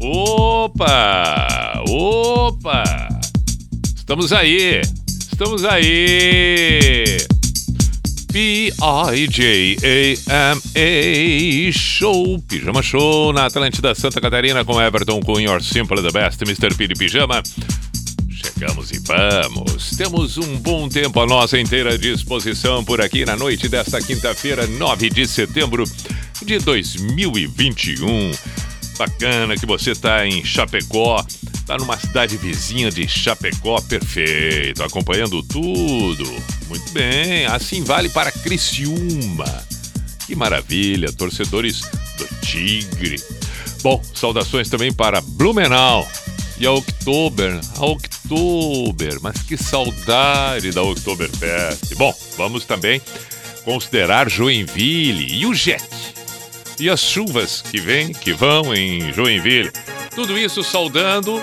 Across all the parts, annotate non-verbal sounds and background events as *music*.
Opa! Opa! Estamos aí! Estamos aí! P-I-J-A-M-A Show, Pijama Show na Atlântida Santa Catarina com Everton Your Simple the Best, Mr. P de Pijama. Chegamos e vamos. Temos um bom tempo à nossa inteira disposição por aqui na noite desta quinta-feira, 9 de setembro de 2021. Bacana que você está em Chapecó, está numa cidade vizinha de Chapecó, perfeito, acompanhando tudo. Muito bem, assim vale para Criciúma. Que maravilha, torcedores do Tigre. Bom, saudações também para Blumenau e a Oktober, a Oktober, mas que saudade da Oktoberfest. Bom, vamos também considerar Joinville e o Jet e as chuvas que vêm, que vão em Joinville. Tudo isso saudando,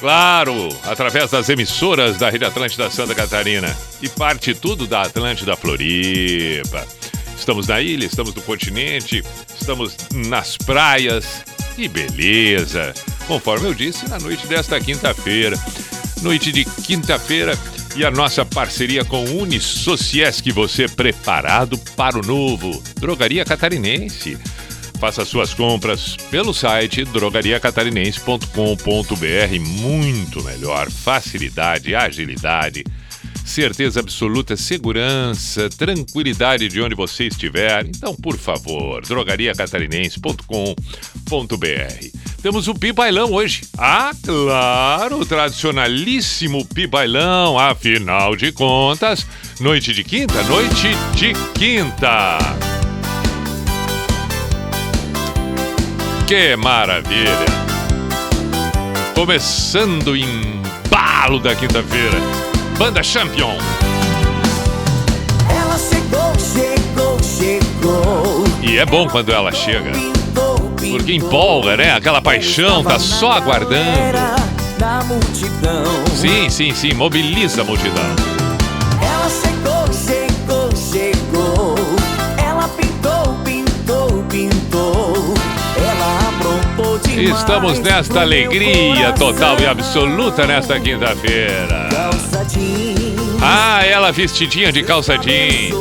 claro, através das emissoras da Rede Atlântida Santa Catarina e parte tudo da Atlântida Floripa. Estamos na ilha, estamos no continente, estamos nas praias. Que beleza! Conforme eu disse, na noite desta quinta-feira. Noite de quinta-feira e a nossa parceria com Unisociesc, você preparado para o novo. Drogaria Catarinense. Faça suas compras pelo site drogariacatarinense.com.br. Muito melhor, facilidade, agilidade, certeza absoluta, segurança, tranquilidade de onde você estiver. Então, por favor, drogariacatarinense.com.br. Temos o Pi Bailão hoje. Ah, claro, o tradicionalíssimo Pi Bailão. Afinal de contas, noite de quinta, noite de quinta. Que maravilha! Começando em embalo da quinta-feira. Banda Champion. Ela chegou, chegou, chegou. E é bom quando ela chega. Porque empolga, né? Aquela paixão, tá só aguardando. Sim, sim, sim, mobiliza a multidão. Ela chegou, chegou, chegou. Ela pintou, pintou, pintou. Ela aprontou demais. Estamos nesta alegria total e absoluta nesta quinta-feira. Ah, ela vestidinha de calça jeans.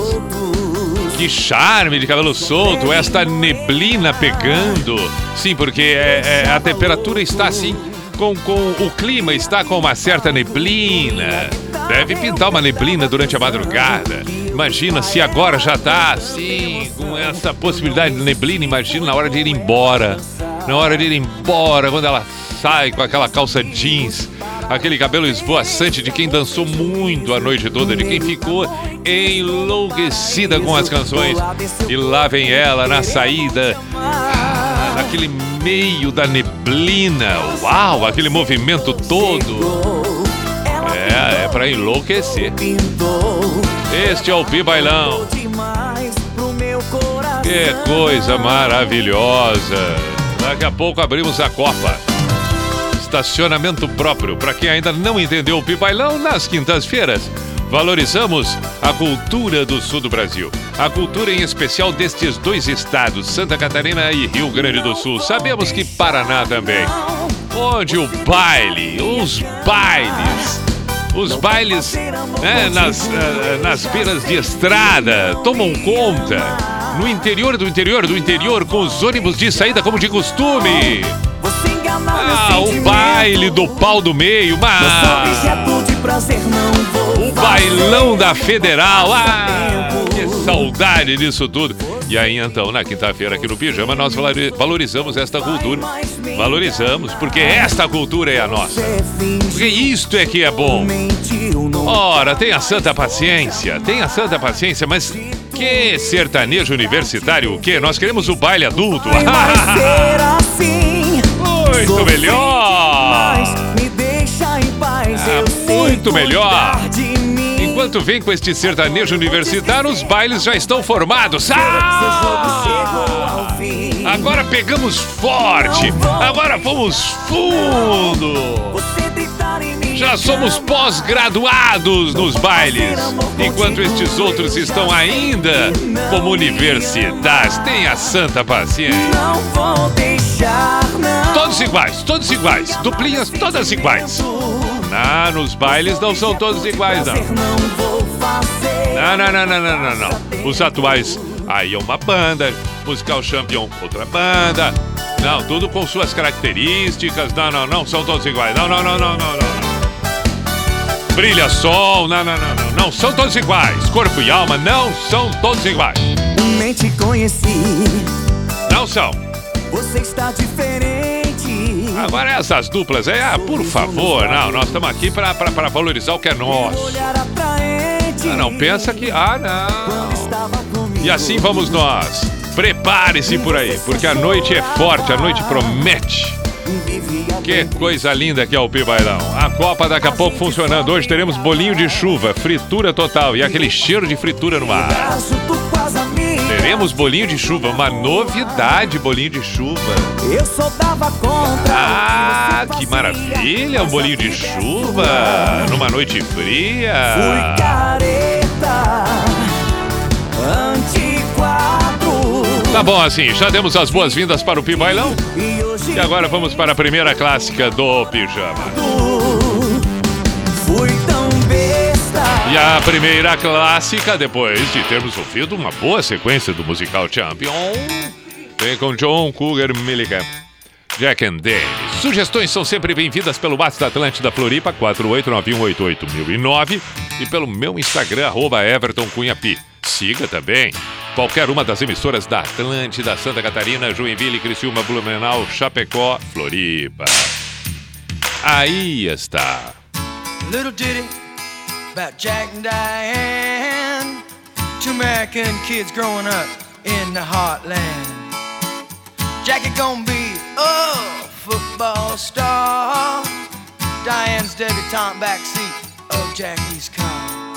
Que charme de cabelo solto, esta neblina pegando. Sim, porque é- é, a temperatura está assim, com, com o clima está com uma certa neblina. Deve pintar uma neblina durante a madrugada. Imagina se agora já está assim, com essa possibilidade de neblina. Imagina na hora de ir embora. Na hora de ir embora, quando ela sai com aquela calça jeans aquele cabelo esvoaçante de quem dançou muito a noite toda, de quem ficou enlouquecida com as canções. E lá vem ela na saída, naquele meio da neblina. Uau, aquele movimento todo. É, é pra enlouquecer. Este é o Pi Bailão. Que coisa maravilhosa! Daqui a pouco abrimos a Copa. Estacionamento próprio. Para quem ainda não entendeu o Pibailão, nas quintas-feiras, valorizamos a cultura do sul do Brasil. A cultura em especial destes dois estados, Santa Catarina e Rio Grande do Sul. Sabemos que Paraná também. Onde o baile, os bailes, os bailes né, nas, eh, nas beiras de estrada tomam conta. No interior do interior do interior, com os ônibus de saída como de costume. Ah, o baile do pau do meio, mas o bailão da Federal. Ah, que saudade disso tudo. E aí então, na quinta-feira aqui no Pijama, nós valori- valorizamos esta cultura. Valorizamos, porque esta cultura é a nossa. Porque isto é que é bom. Ora, tenha santa paciência, tenha santa paciência, mas Que sertanejo universitário, o quê? Nós queremos o baile adulto. *laughs* Muito Sofrente melhor. demais, Me deixa em paz. Eu sei muito melhor. Enquanto vem com este sertanejo universitário, os bailes já estão formados. Ah! Agora pegamos forte. Agora fomos fundo. Já somos pós-graduados nos bailes, enquanto estes outros estão ainda como universidades. Tenha santa paciência. Não vou deixar. Todos iguais, todos iguais. Duplinhas todas iguais. Ah, nos bailes não são todos iguais, não. Não. Não, não, não, não, não, não, não. Os atuais, aí é uma banda. Musical Champion, outra banda. Não, tudo com suas características. Não, não, não, são todos iguais. Não, não, não, não, não, não. Brilha sol, não, não, não, não. Não são todos iguais. Corpo e alma não são todos iguais. Nem te conheci. Não são. Você está diferente. Agora essas duplas aí, ah, por favor, não, nós estamos aqui pra valorizar o que é nosso. Ah, não, pensa que. Ah, não. E assim vamos nós. Prepare-se por aí, porque a noite é forte, a noite promete. Que coisa linda que é o Pibailão. A Copa daqui a pouco funcionando. Hoje teremos bolinho de chuva, fritura total e aquele cheiro de fritura no ar. Teremos bolinho de chuva, uma novidade bolinho de chuva. Eu só dava contra. Ah, que maravilha, um bolinho de chuva numa noite Fui fria. careta. Antiquado. Tá bom assim, já demos as boas-vindas para o Pibailão E agora vamos para a primeira clássica do pijama. Fui. E a primeira clássica, depois de termos ouvido uma boa sequência do musical Champion, vem com John Cougar Milligan, Jack and Dennis. Sugestões são sempre bem-vindas pelo WhatsApp da Atlântida Floripa, 489188009 e pelo meu Instagram, arroba Everton Cunha Pi. Siga também qualquer uma das emissoras da Atlântida, Santa Catarina, Joinville, Criciúma, Blumenau, Chapecó, Floripa. Aí está. Little ditty about Jack and Diane. Two American kids growing up in the heartland. Jackie gonna be a football star. Diane's debutante backseat of Jackie's car.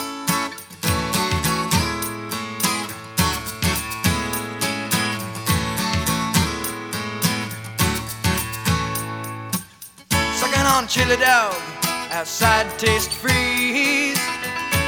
Sucking on chili dog outside taste freeze.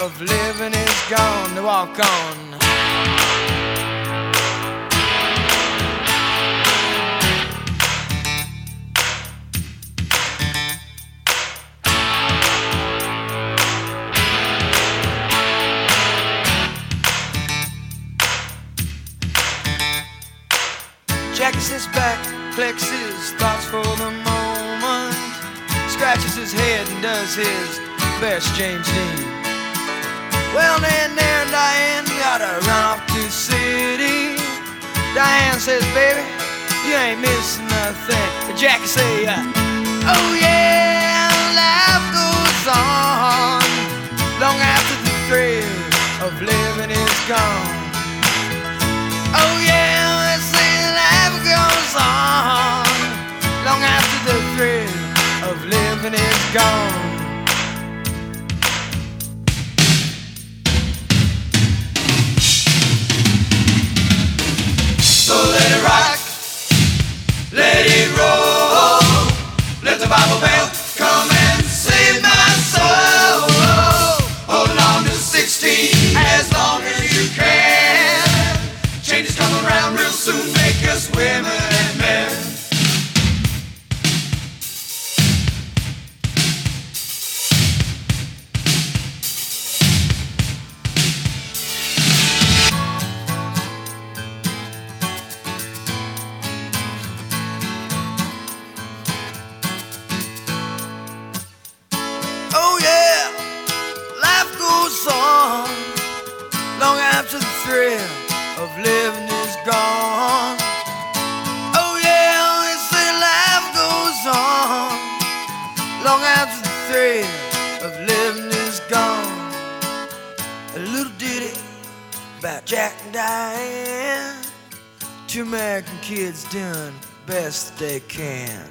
of living is gone. To walk on. Jackie sits back, flexes thoughts for the moment, scratches his head and does his best James Dean. Well, then there, Diane, gotta run off to city. Diane says, baby, you ain't missing nothing. But Jackie say, uh, oh yeah, life goes on long after the thrill of living is gone. Oh yeah, they say life goes on long after the thrill of living is gone. Rock, let it roll, let the Bible belt come and save my soul. Hold on to 16 as long as you can. Change is coming around real soon, make us women long after the thrill of living is gone. Oh yeah, they say life goes on long after the thrill of living is gone. A little ditty about Jack and Diane, two American kids doing best they can.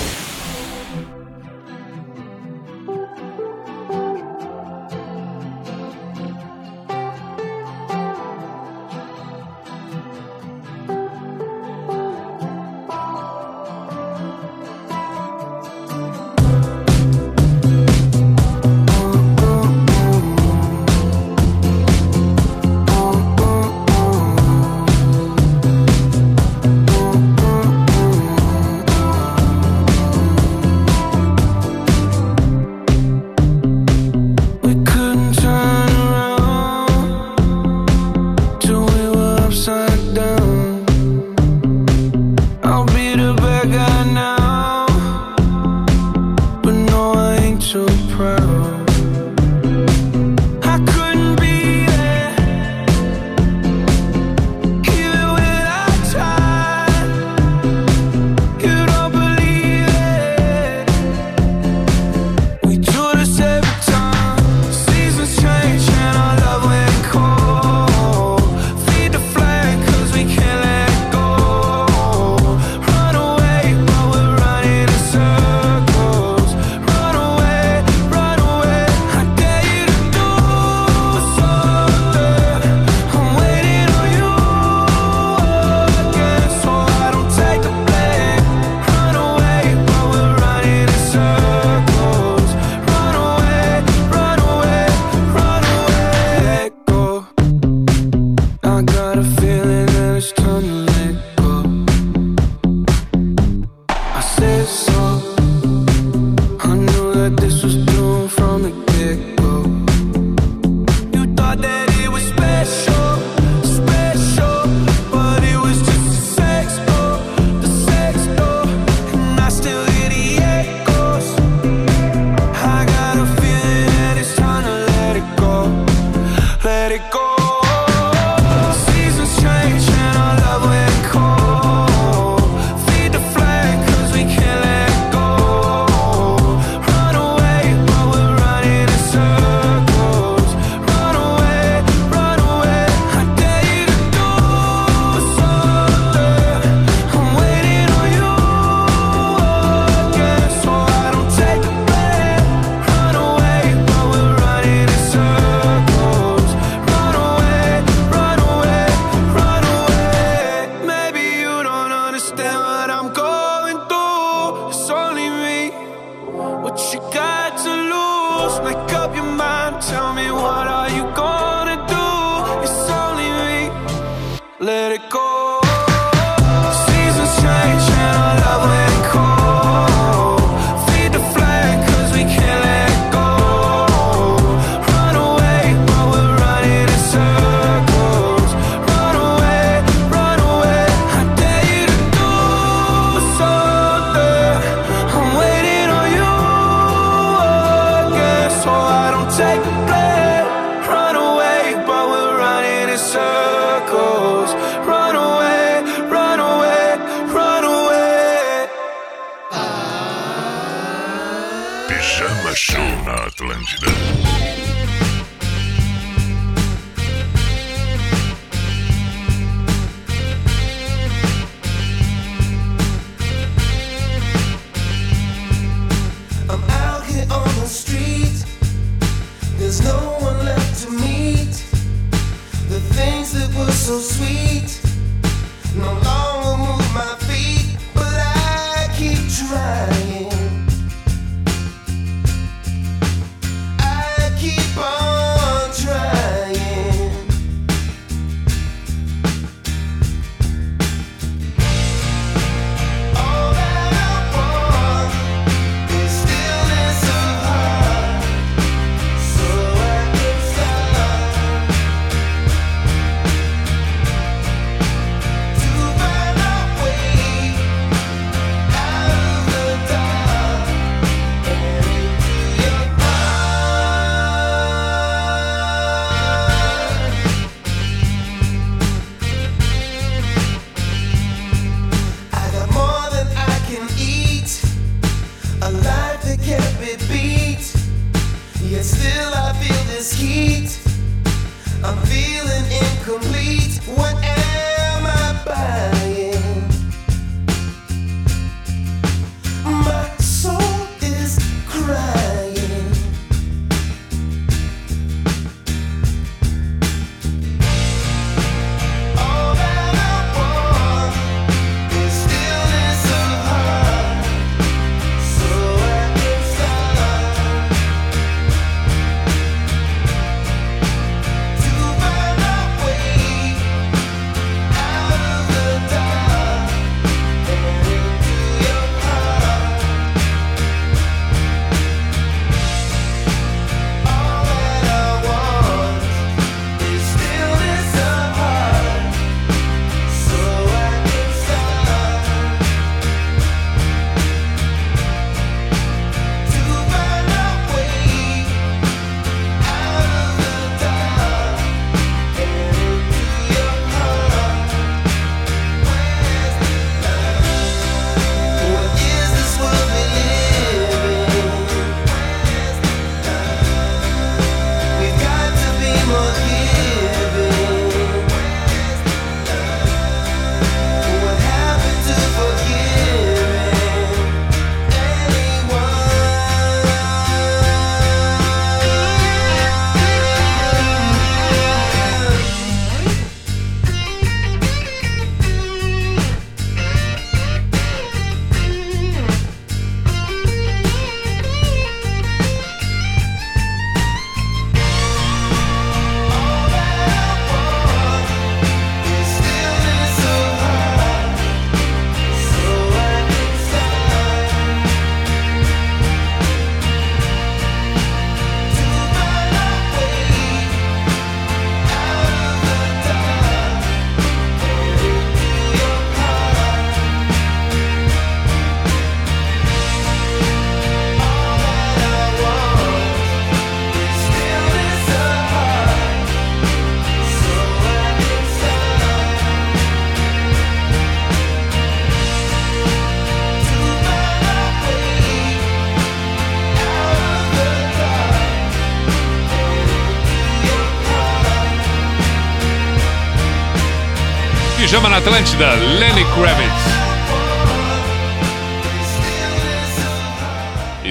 Atlântida, Lenny Kravitz.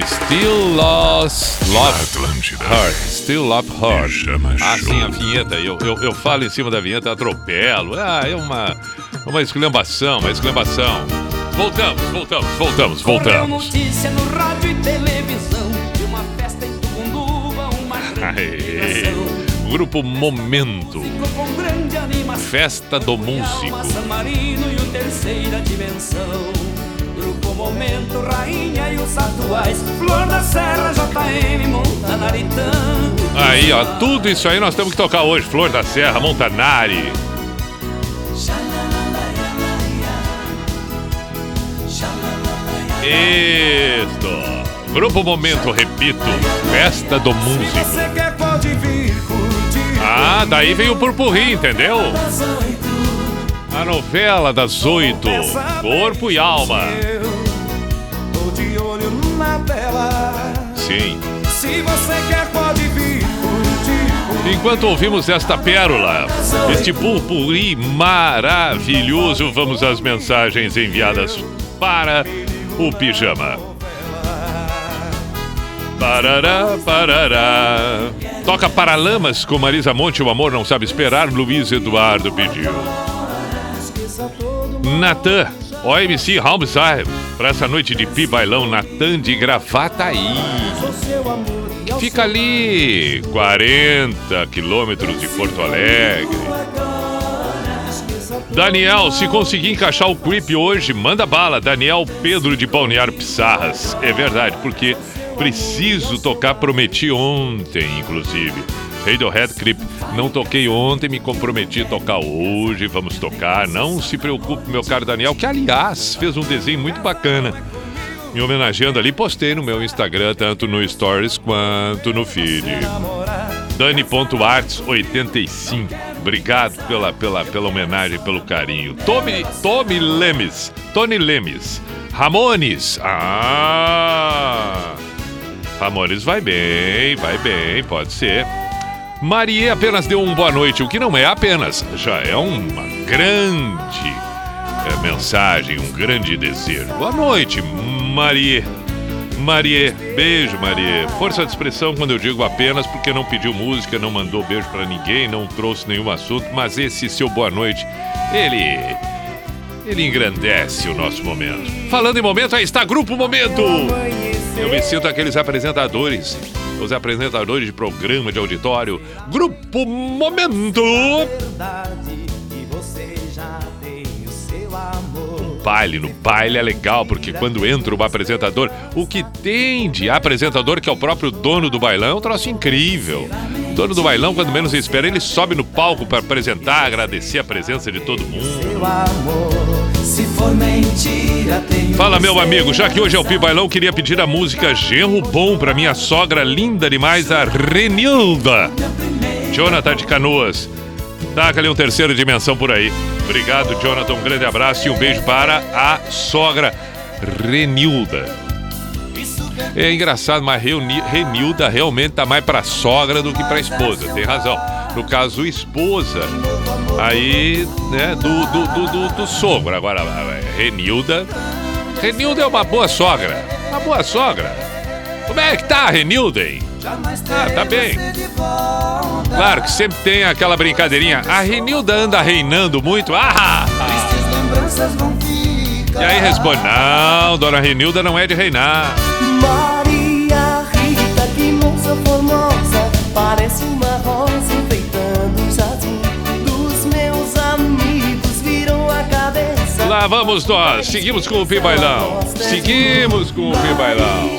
Still Lost Love Atlântida. Heart. Still Love Heart. Ah, sim, a vinheta. Eu, eu, eu falo em cima da vinheta, atropelo. Ah, é uma, uma esculhambação, uma esculhambação. Voltamos, voltamos, voltamos, voltamos. notícia no rádio e televisão de uma festa em uma grande. Grupo Momento. Festa do Músico. E o Terceira Dimensão. Grupo Momento, Rainha e os atuais. Flor da Serra, JM, Montanaritã. Aí, ó, tudo isso aí nós temos que tocar hoje. Flor da Serra, Montanari. Isto. Grupo Momento, repito. Festa do Músico. Você quer pode vir. Ah, daí veio o Purpurri, entendeu? A novela das oito. Corpo e alma. Sim. Se você quer pode vir. Enquanto ouvimos esta pérola, este purpuri maravilhoso, vamos às mensagens enviadas para o pijama. Parará, parará. Toca Paralamas com Marisa Monte, o amor não sabe esperar, Luiz Eduardo pediu. Natan, OMC Homicide, para essa noite de pi bailão, Natan de Gravataí. Fica ali, 40 quilômetros de Porto Alegre. Daniel, se conseguir encaixar o creep hoje, manda bala. Daniel Pedro de Balneário Pissarras. É verdade, porque preciso tocar, prometi ontem, inclusive. Radiohead Creep, não toquei ontem, me comprometi a tocar hoje, vamos tocar. Não se preocupe, meu caro Daniel, que aliás fez um desenho muito bacana me homenageando ali, postei no meu Instagram, tanto no Stories quanto no feed. Dani.arts85. Obrigado pela, pela, pela homenagem, pelo carinho. Tommy, Tommy Lemes. Tony Lemes. Ramones. Ah! Ramones vai bem, vai bem, pode ser. Marie apenas deu um boa noite, o que não é apenas, já é uma grande é, mensagem, um grande desejo. Boa noite, Marie. Marie, beijo, Marie. Força de expressão quando eu digo apenas porque não pediu música, não mandou beijo pra ninguém, não trouxe nenhum assunto, mas esse seu boa noite, ele. Ele engrandece o nosso momento. Falando em momento, aí está Grupo Momento! Eu me sinto aqueles apresentadores, os apresentadores de programa de auditório. Grupo Momento! Você já tem o seu amor. baile. No baile é legal, porque quando entra o apresentador, o que tem de apresentador, que é o próprio dono do bailão, é um troço incrível. O dono do bailão, quando menos espera, ele sobe no palco para apresentar, agradecer a presença de todo mundo. Se for mentira, tem Fala, meu amigo, já que hoje é o Pi Bailão, queria pedir a música Genro Bom pra minha sogra linda demais, a Renilda. Jonathan de Canoas. Taca ali um terceiro dimensão por aí. Obrigado, Jonathan. Um grande abraço e um beijo para a sogra Renilda. É engraçado, mas Renilda realmente tá mais pra sogra do que pra esposa. Tem razão. No caso, esposa, aí, né, do, do, do, do, do sogro. Agora, Renilda. Renilda é uma boa sogra. Uma boa sogra. Como é que tá, Renilda, hein? Ah, tá bem. Claro que sempre tem aquela brincadeirinha. A Renilda anda reinando muito. Ah! E aí responde: Não, dona Renilda não é de reinar. Maria Rita, que moça formosa, parece uma Lá vamos nós. Seguimos com o Pi Bailão. Seguimos com o Pi Bailão.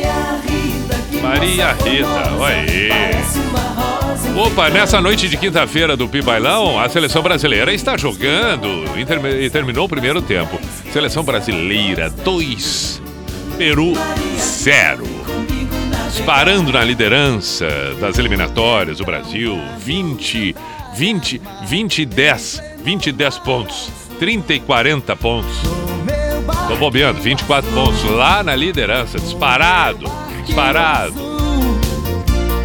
Maria Rita, olha aí. Opa, nessa noite de quinta-feira do Pi Bailão, a seleção brasileira está jogando e termi- terminou o primeiro tempo. Seleção brasileira 2, Peru 0. Disparando na liderança das eliminatórias, o Brasil 20, 20, 20 e 10, 20 e 10 pontos, 30 e 40 pontos. Tô bobeando, 24 pontos. Lá na liderança, disparado. Disparado.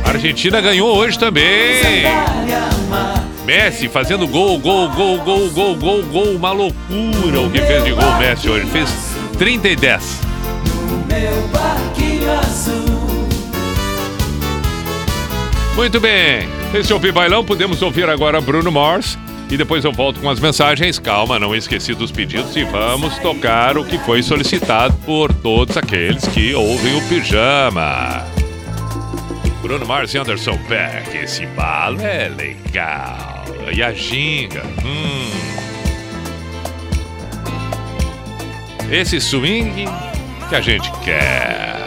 A Argentina ganhou hoje também. Messi fazendo gol, gol, gol, gol, gol, gol, gol. Uma loucura o que fez de gol o Messi hoje. Fez 30 e 10. Muito bem. Esse é o Bailão. Podemos ouvir agora Bruno Mars e depois eu volto com as mensagens. Calma, não esqueci dos pedidos e vamos tocar o que foi solicitado por todos aqueles que ouvem o pijama. Bruno Mars e Anderson Peck, esse balo é legal. E a ginga, hum. Esse swing que a gente quer.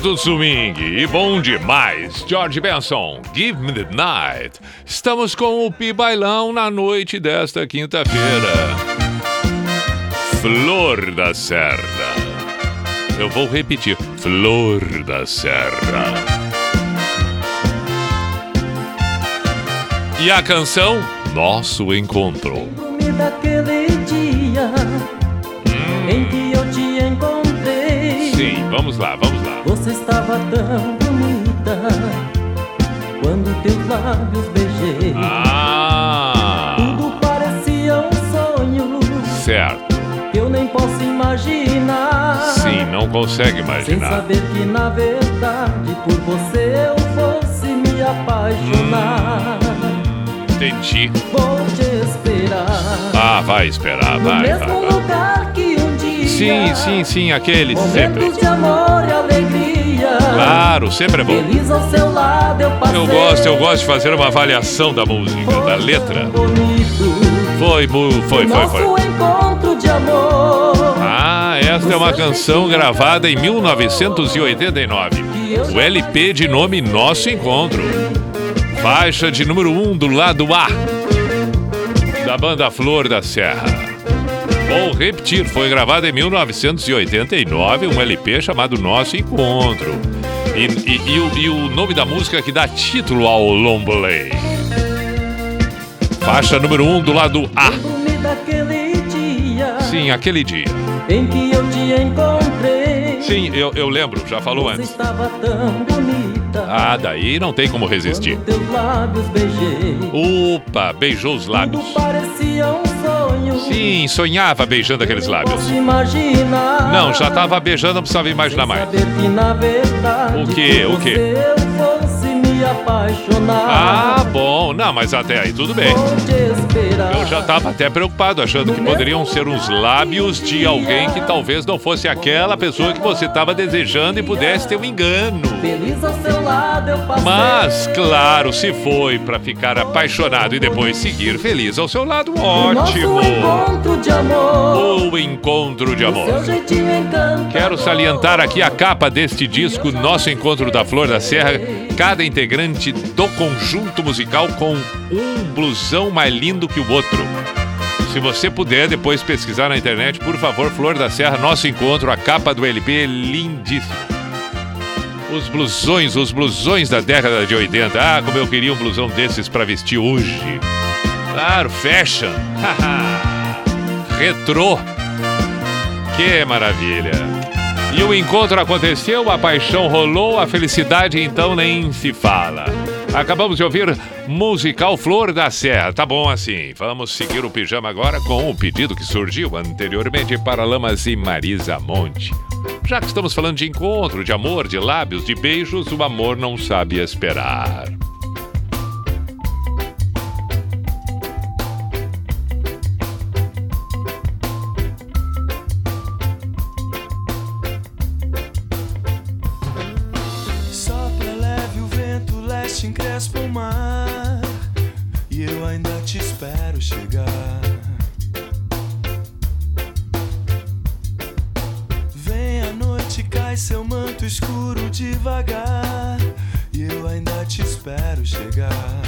Bonito swing e bom demais. George Benson, Give Me the Night. Estamos com o Pi Bailão na noite desta quinta-feira. Flor da Serra. Eu vou repetir. Flor da Serra. E a canção Nosso Encontro. Tão bonita quando teus lábios beijei. Ah, Tudo parecia um sonho certo. eu nem posso imaginar. Sim, não consegue Sem imaginar. saber que na verdade por você eu fosse me apaixonar. Entendi. Vou te esperar Ah, vai esperar, no vai, vai, mesmo vai. lugar que um dia. Sim, sim, sim, aquele sempre. De amor e alegria. Claro, sempre é bom. Feliz ao seu lado eu passei. Eu gosto, eu gosto de fazer uma avaliação da música, da letra. Foi, foi, foi, foi. encontro de amor. Ah, esta é uma canção gravada em 1989. O LP de nome Nosso Encontro. Faixa de número 1 um do lado A da banda Flor da Serra. Vou repetir, foi gravada em 1989, um LP chamado Nosso Encontro. E, e- e o, e o nome da música que dá título ao Lombolay. Faixa número 1 um do lado A. Lembro-me daquele dia Sim, aquele dia. em que eu te encontrei. Sim, eu, eu lembro, já falou Você antes. estava tão bonita. Ah, daí não tem como resistir. Opa, beijou os lábios. Tudo parecia sonho. Sim, sonhava beijando aqueles lábios. Não, já tava beijando, não precisava imaginar mais. Saber que O quê? Me apaixonar. Ah, bom. Não, mas até aí tudo bem. Eu já tava até preocupado, achando que poderiam ser uns lábios de alguém que talvez não fosse aquela pessoa que você estava desejando e pudesse ter um engano. Feliz ao seu lado eu passei. Mas, claro, se foi pra ficar apaixonado e depois seguir feliz ao seu lado, ótimo. Nosso encontro de amor. O encontro de amor. Quero salientar aqui a capa deste disco, Nosso Encontro da Flor da Serra. Cada integrante do conjunto musical com um blusão mais lindo que o outro. Se você puder depois pesquisar na internet, por favor, Flor da Serra, nosso encontro, a capa do LP é lindíssima. Os blusões, os blusões da década de 80. Ah, como eu queria um blusão desses pra vestir hoje. Claro, fashion. *laughs* Retrô. Que maravilha. E o encontro aconteceu, a paixão rolou, a felicidade então nem se fala. Acabamos de ouvir musical Flor da Serra. Tá bom assim. Vamos seguir o pijama agora com o pedido que surgiu anteriormente para Lamas e Marisa Monte. Já que estamos falando de encontro, de amor, de lábios, de beijos, o amor não sabe esperar. Leste encrespa o mar. E eu ainda te espero chegar. Vem a noite, cai seu manto escuro devagar. E eu ainda te espero chegar.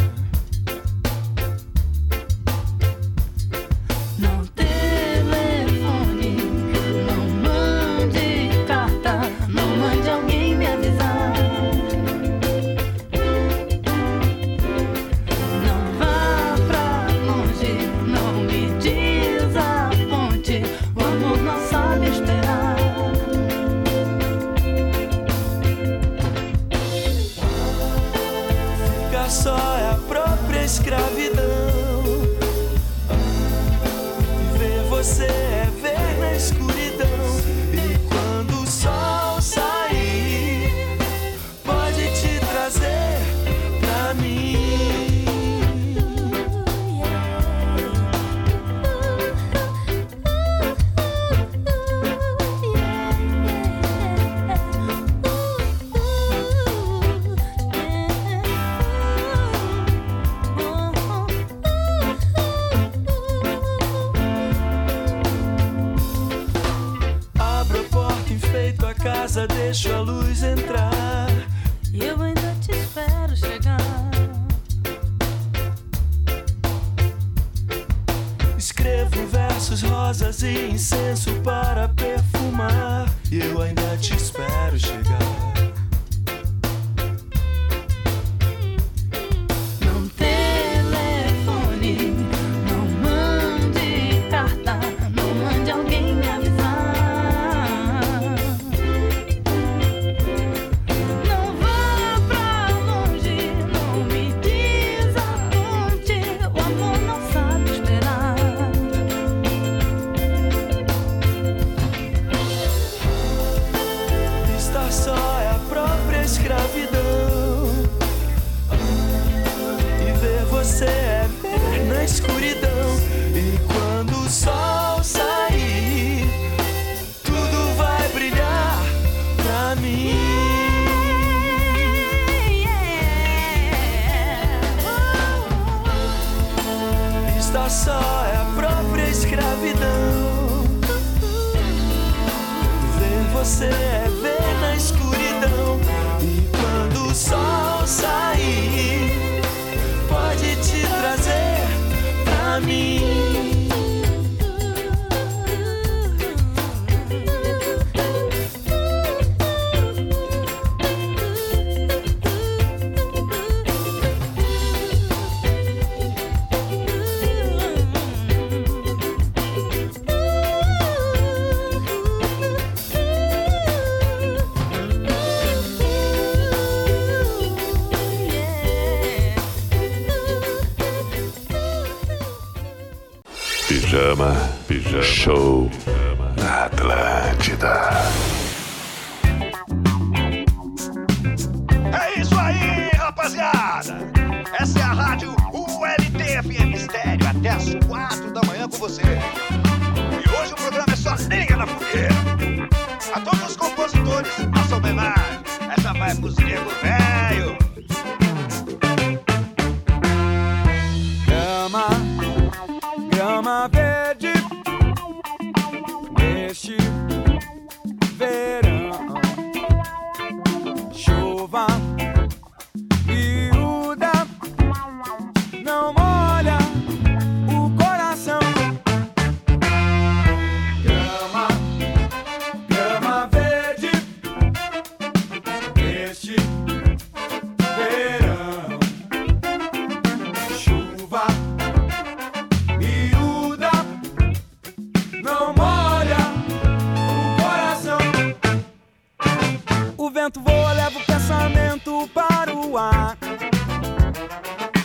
para o ar.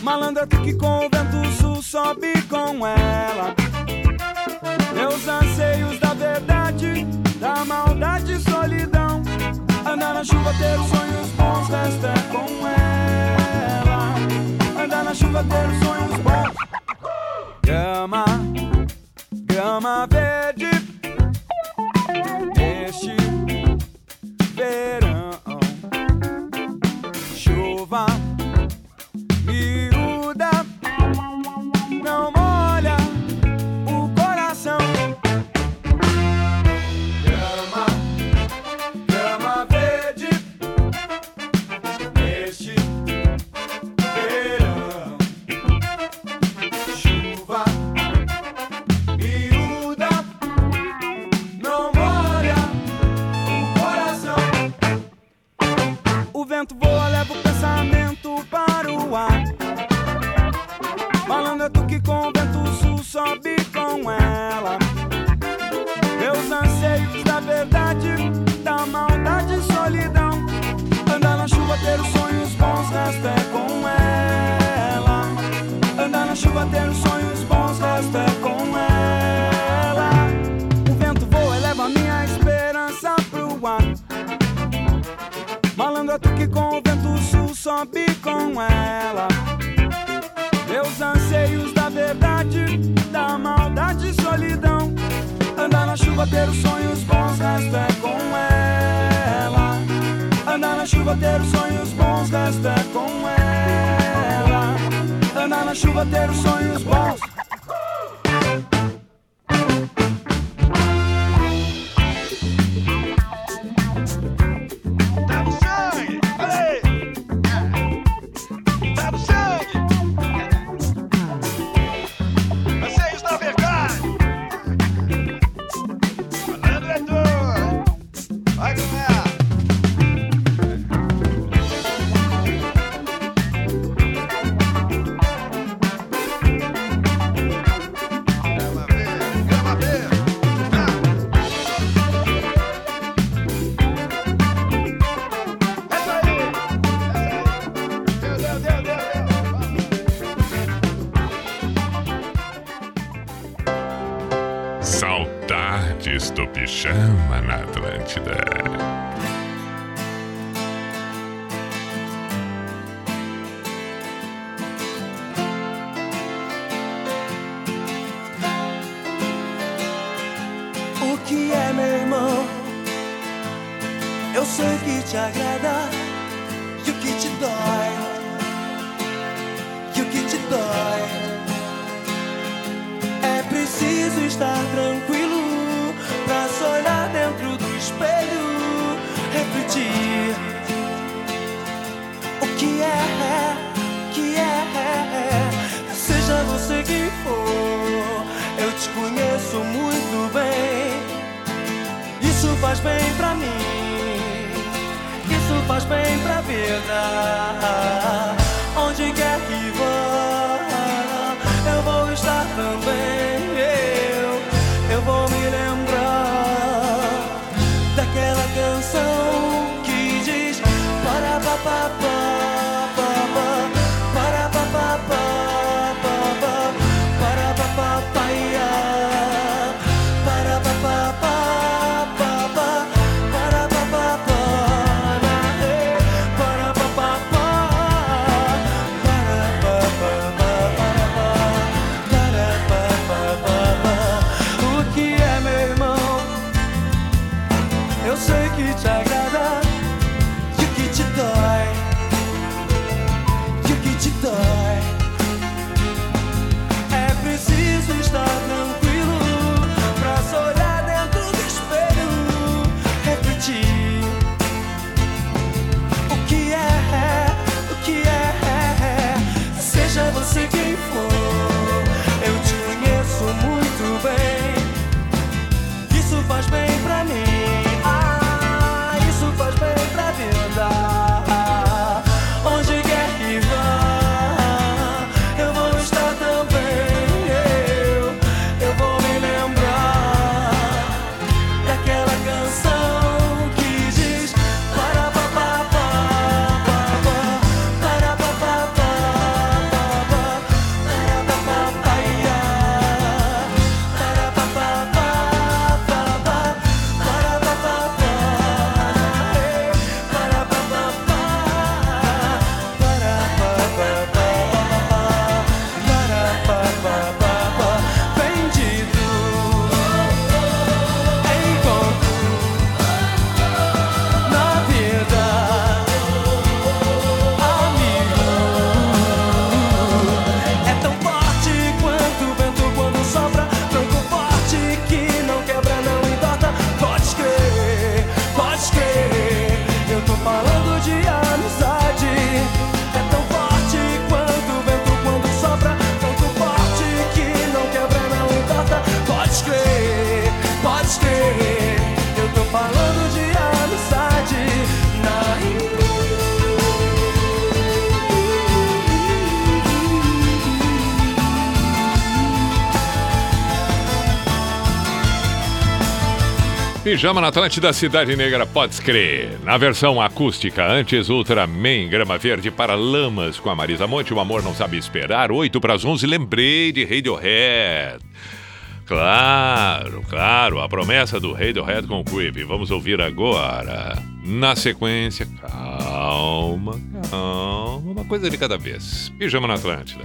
Malandra que com o vento sul sobe com ela. Meus anseios da verdade, da maldade e solidão. Andar na chuva, ter sonhos bons, resta com ela. Andar na chuva, ter sonhos bons. Grama, grama verde Pijama na Atlântida Cidade Negra, pode crer. Na versão acústica, antes Ultraman, grama verde para lamas com a Marisa Monte, o amor não sabe esperar. 8 para as 11, lembrei de Radiohead. Claro, claro, a promessa do Radiohead com o Quip. Vamos ouvir agora. Na sequência, calma, calma, uma coisa de cada vez. Pijama na Atlântida.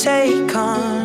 take on.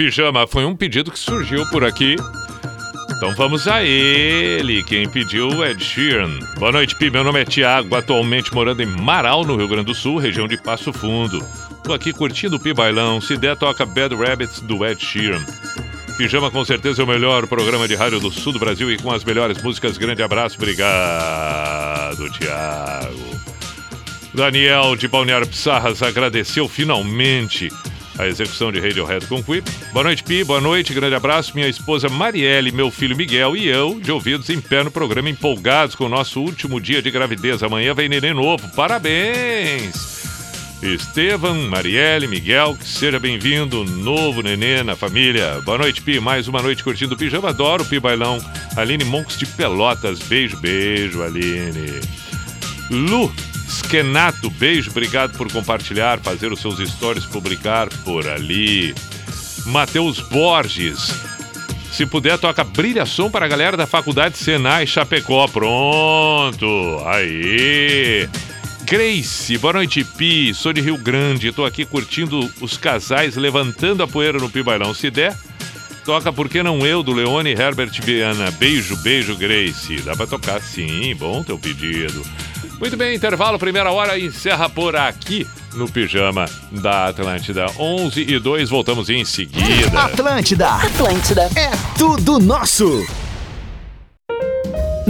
Pijama foi um pedido que surgiu por aqui. Então vamos a ele, quem pediu Ed Sheeran. Boa noite, Pi. Meu nome é Tiago, atualmente morando em Marau, no Rio Grande do Sul, região de Passo Fundo. Tô aqui curtindo o Pi Bailão. Se der, toca Bad Rabbits do Ed Sheeran. Pijama com certeza é o melhor programa de rádio do sul do Brasil e com as melhores músicas. Grande abraço, obrigado, Tiago. Daniel de Balneário Pissarras agradeceu finalmente a execução de Radiohead com Quip. Boa noite, Pi. Boa noite, grande abraço. Minha esposa Marielle, meu filho Miguel e eu, de ouvidos em pé no programa, empolgados com o nosso último dia de gravidez. Amanhã vem neném novo. Parabéns! Estevam, Marielle, Miguel, que seja bem-vindo, novo nenê na família. Boa noite, Pi. Mais uma noite curtindo o pijama. Adoro o Pi Bailão. Aline Monks de Pelotas. Beijo, beijo, Aline. Lu Skenato, beijo, obrigado por compartilhar, fazer os seus stories, publicar por ali. Matheus Borges, se puder, toca Brilha Som para a galera da Faculdade Senai Chapecó. Pronto, aí. Grace, boa noite, Pi. Sou de Rio Grande, tô aqui curtindo os casais levantando a poeira no Pi Bailão. Se der, toca Por Que Não Eu, do Leone Herbert Viana. Beijo, beijo, Grace. Dá pra tocar sim, bom teu pedido. Muito bem, intervalo, primeira hora, encerra por aqui no Pijama da Atlântida. 11 e 2, voltamos em seguida. Atlântida. Atlântida. É tudo nosso.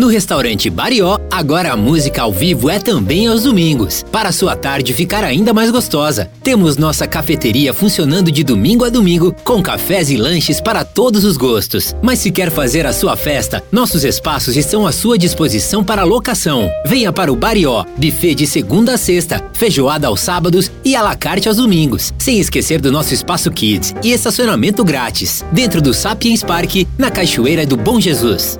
No restaurante Barió, agora a música ao vivo é também aos domingos, para sua tarde ficar ainda mais gostosa. Temos nossa cafeteria funcionando de domingo a domingo, com cafés e lanches para todos os gostos. Mas se quer fazer a sua festa, nossos espaços estão à sua disposição para locação. Venha para o Barió, buffet de segunda a sexta, feijoada aos sábados e à la carte aos domingos. Sem esquecer do nosso espaço Kids e estacionamento grátis, dentro do Sapiens Park, na Cachoeira do Bom Jesus.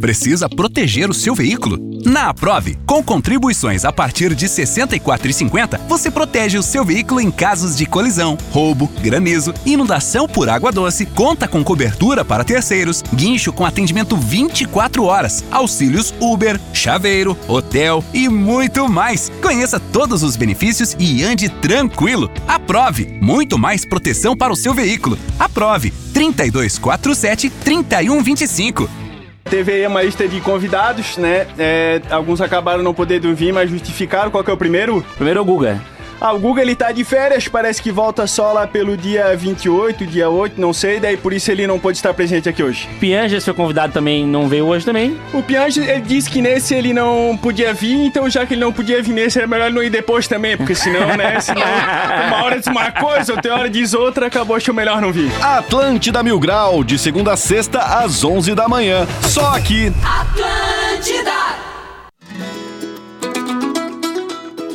Precisa proteger o seu veículo? Na Aprove, com contribuições a partir de R$ 64,50, você protege o seu veículo em casos de colisão, roubo, granizo, inundação por água doce, conta com cobertura para terceiros, guincho com atendimento 24 horas, auxílios Uber, chaveiro, hotel e muito mais. Conheça todos os benefícios e ande tranquilo. Aprove, muito mais proteção para o seu veículo. Aprove 3247 3125. Teve aí uma lista de convidados, né? É, alguns acabaram não podendo vir, mas justificaram. Qual que é o primeiro? Primeiro é o Guga. Ah, o Guga ele tá de férias, parece que volta só lá pelo dia 28, dia 8, não sei, daí por isso ele não pôde estar presente aqui hoje. Pianja, seu convidado também não veio hoje também. O Piange, ele disse que nesse ele não podia vir, então já que ele não podia vir nesse, era melhor ele não ir depois também, porque senão, né, *laughs* senão uma hora diz uma coisa, outra hora diz outra, acabou, acho melhor não vir. Atlântida Mil Grau, de segunda a sexta, às 11 da manhã. Só aqui. Atlântida!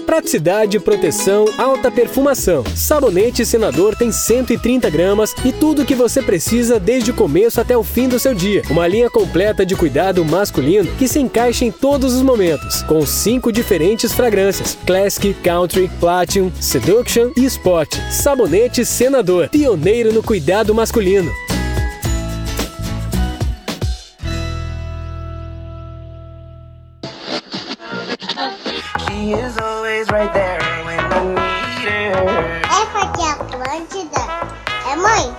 Praticidade, proteção, alta perfumação. Sabonete Senador tem 130 gramas e tudo o que você precisa desde o começo até o fim do seu dia. Uma linha completa de cuidado masculino que se encaixa em todos os momentos, com cinco diferentes fragrâncias: Classic, Country, Platinum, Seduction e Sport. Sabonete Senador, pioneiro no cuidado masculino. She is always right there when I need her. Essa aqui é Atlântida. É mãe?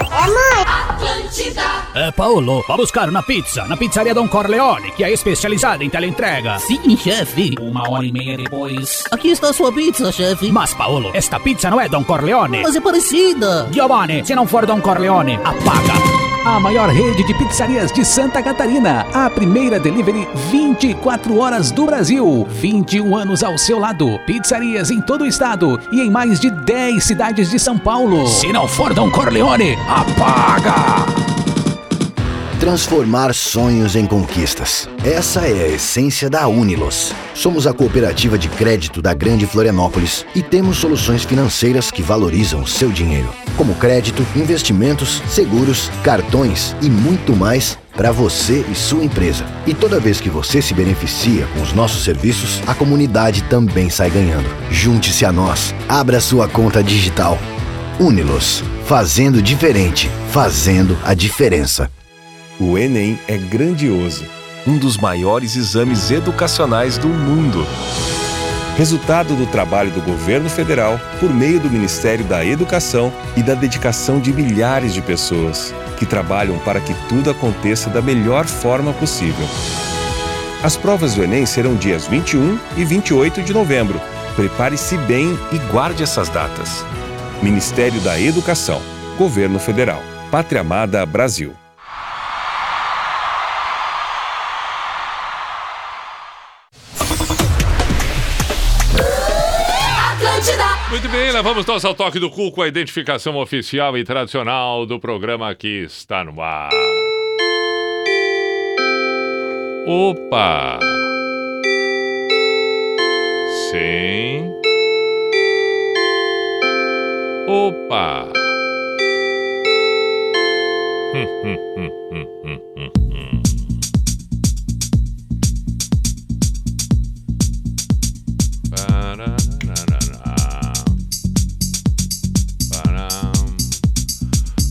É mãe? Atlântida! É, Paulo, vá buscar uma pizza na pizzaria Don Corleone, que é especializada em teleentrega. Sim, chefe. Uma hora e meia depois. Aqui está a sua pizza, chefe. Mas, Paulo, esta pizza não é Don Corleone. Mas é parecida. Giovanni, se não for Don Corleone, apaga. A maior rede de pizzarias de Santa Catarina. A primeira delivery 24 horas do Brasil. 21 anos ao seu lado. Pizzarias em todo o estado e em mais de 10 cidades de São Paulo. Se não for Don Corleone, apaga! Transformar sonhos em conquistas. Essa é a essência da Unilos. Somos a cooperativa de crédito da Grande Florianópolis e temos soluções financeiras que valorizam seu dinheiro, como crédito, investimentos, seguros, cartões e muito mais para você e sua empresa. E toda vez que você se beneficia com os nossos serviços, a comunidade também sai ganhando. Junte-se a nós. Abra sua conta digital. Unilos. Fazendo diferente. Fazendo a diferença. O Enem é grandioso, um dos maiores exames educacionais do mundo. Resultado do trabalho do governo federal por meio do Ministério da Educação e da dedicação de milhares de pessoas que trabalham para que tudo aconteça da melhor forma possível. As provas do Enem serão dias 21 e 28 de novembro. Prepare-se bem e guarde essas datas. Ministério da Educação, Governo Federal, Pátria Amada Brasil. Bem, levamos nós ao toque do cu com a identificação oficial e tradicional do programa que está no ar. Opa! Sim. Opa! Hum, hum, hum,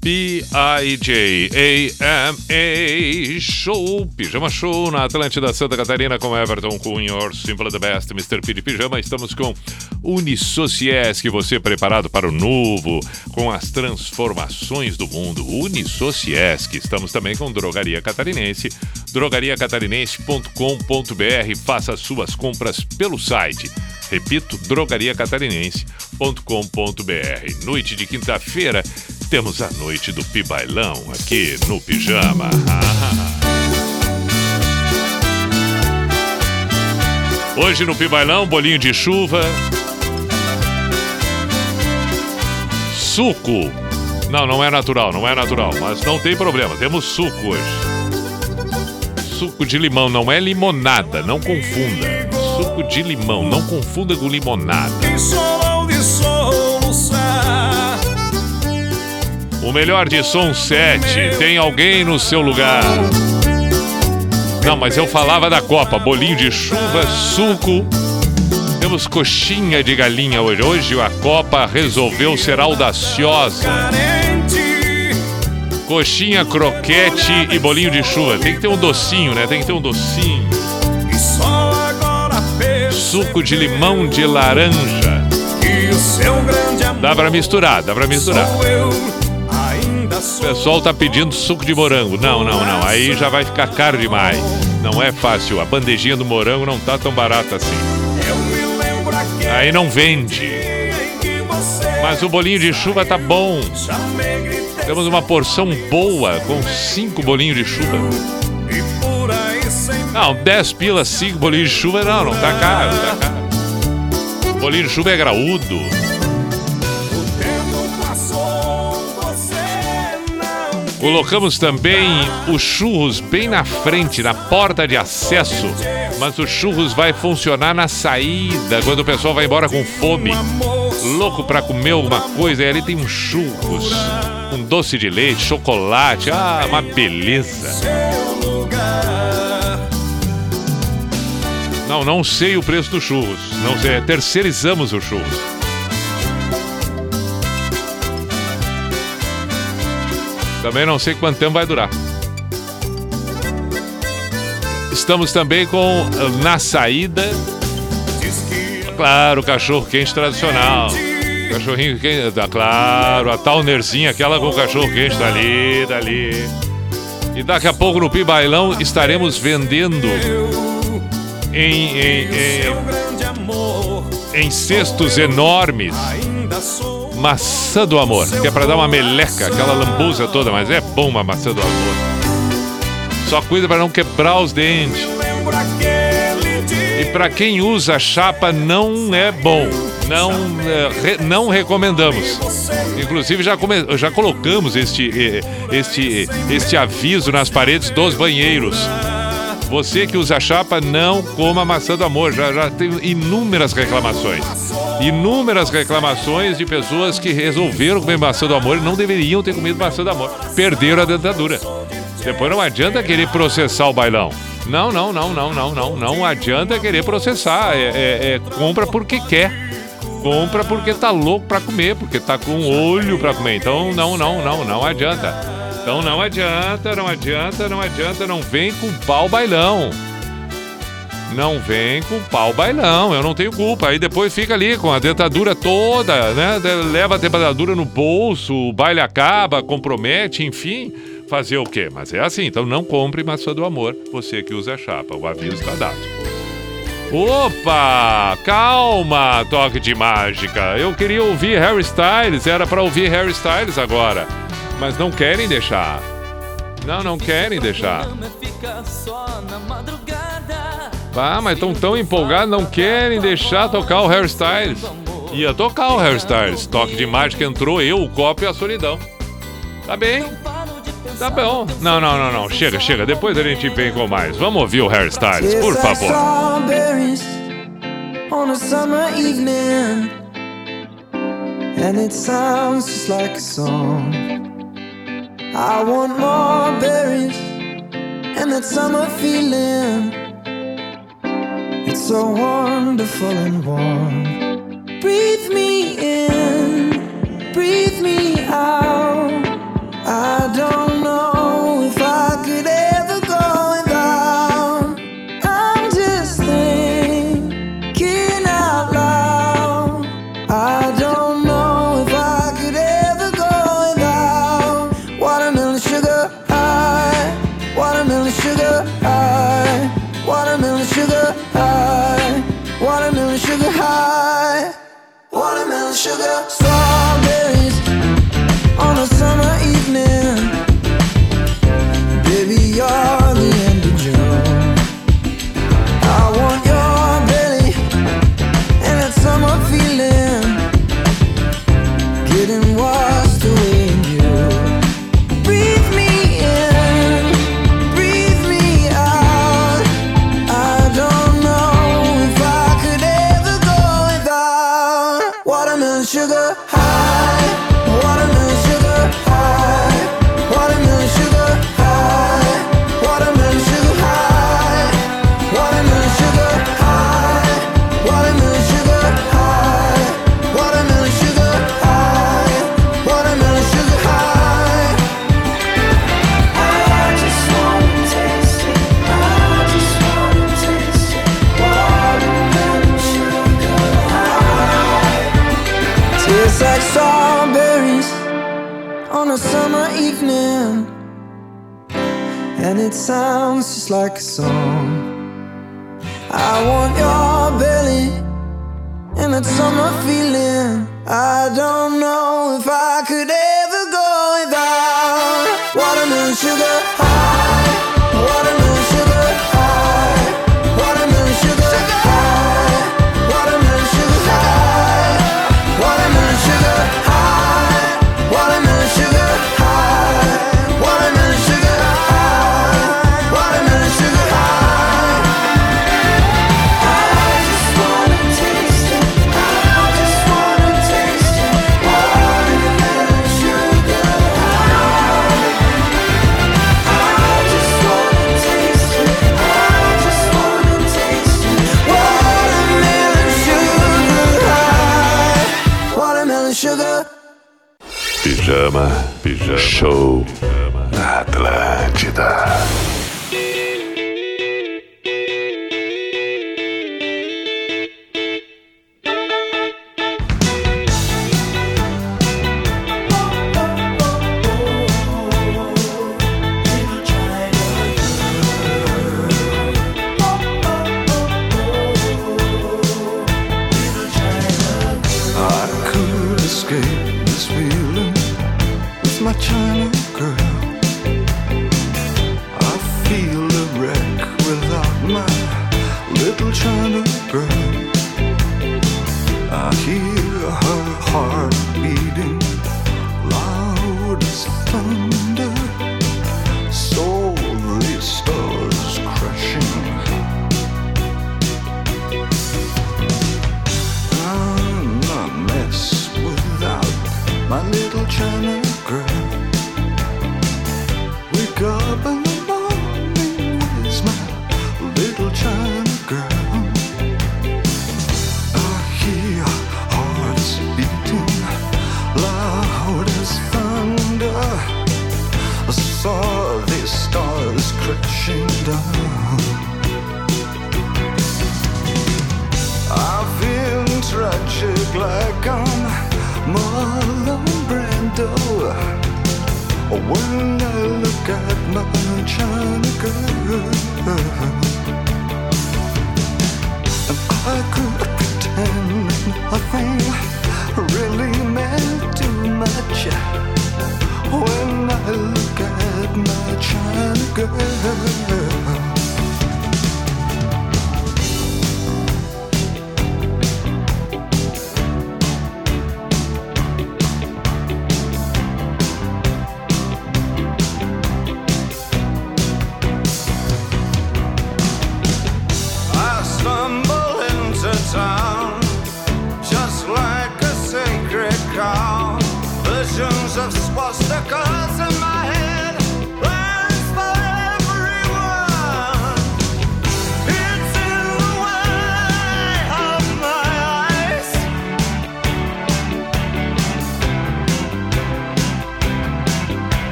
P-I-J-A-M-A Show, Pijama Show na Atlântida Santa Catarina com Everton Cunha, Your Simple the Best, Mr. P de Pijama. Estamos com Unisociesc, você preparado para o novo, com as transformações do mundo. Unisociesc. Estamos também com Drogaria Catarinense, drogariacatarinense.com.br. Faça suas compras pelo site. Repito, drogariacatarinense.com.br. Noite de quinta-feira, temos a noite do Pibailão aqui no Pijama. *laughs* Hoje no Pibailão, bolinho de chuva. Suco. Não, não é natural, não é natural, mas não tem problema, temos suco hoje. Suco de limão, não é limonada, não confunda. Suco de limão, não confunda com limonada. O melhor de som 7, tem alguém no seu lugar. Não, mas eu falava da Copa, bolinho de chuva, suco. Temos coxinha de galinha hoje. Hoje a Copa resolveu ser audaciosa. Coxinha, croquete e bolinho de chuva. Tem que ter um docinho, né? Tem que ter um docinho. Suco de limão de laranja. Dá pra misturar, dá pra misturar. O pessoal tá pedindo suco de morango. Não, não, não. Aí já vai ficar caro demais. Não é fácil. A bandejinha do morango não tá tão barata assim. Aí não vende. Mas o bolinho de chuva tá bom. Temos uma porção boa com cinco bolinhos de chuva. Não, 10 pilas, 5 bolinhos de chuva, não, não tá caro, tá caro. Bolinho de chuva é graúdo. Colocamos também os churros bem na frente, na porta de acesso. Mas o churros vai funcionar na saída, quando o pessoal vai embora com fome. Louco pra comer alguma coisa, e ali tem um churros, um doce de leite, chocolate. Ah, uma beleza. Não, não sei o preço do churros. Não sei, terceirizamos o churros. Também não sei quanto tempo vai durar. Estamos também com eh, na saída. Claro, cachorro quente tradicional. Cachorrinho quente, tá claro, a Townerzinha, aquela com cachorro quente dali, dali. E daqui a pouco no Pibailão estaremos vendendo em, em, em, em cestos enormes maçã do amor, que é pra dar uma meleca, aquela lambuza toda, mas é bom uma maçã do amor. Só cuida pra não quebrar os dentes. E pra quem usa chapa não é bom. Não, é, não recomendamos. Inclusive já, come- já colocamos este, este, este aviso nas paredes dos banheiros. Você que usa chapa, não coma maçã do amor. Já, já tem inúmeras reclamações. Inúmeras reclamações de pessoas que resolveram comer maçã do amor e não deveriam ter comido maçã do amor. Perderam a dentadura. Depois não adianta querer processar o bailão. Não, não, não, não, não, não. Não adianta querer processar. É, é- é compra porque quer. Compra porque tá louco pra comer, porque tá com olho pra comer. Então não, não, não, não adianta. Então não adianta, não adianta, não adianta, não vem culpar o bailão. Não vem culpar o bailão, eu não tenho culpa. Aí depois fica ali com a dentadura toda, né? Leva a dentadura no bolso, o baile acaba, compromete, enfim. Fazer o quê? Mas é assim, então não compre maçã do amor, você que usa chapa. O aviso está dado. Opa! Calma, toque de mágica. Eu queria ouvir Harry Styles, era pra ouvir Harry Styles agora. Mas não querem deixar. Não, não querem deixar. Ah, mas estão tão empolgados, não querem deixar tocar o Harry Styles. Ia tocar o Harry Styles. Toque de mágica entrou eu, o copo e a solidão. Tá bem. Tá bom. Não, não, não, não. Chega, chega. Depois a gente vem com mais. Vamos ouvir o Harry Styles, por favor. On a summer evening, and it sounds just like a song. I want more berries and that summer feeling. So wonderful and warm. Breathe me in, breathe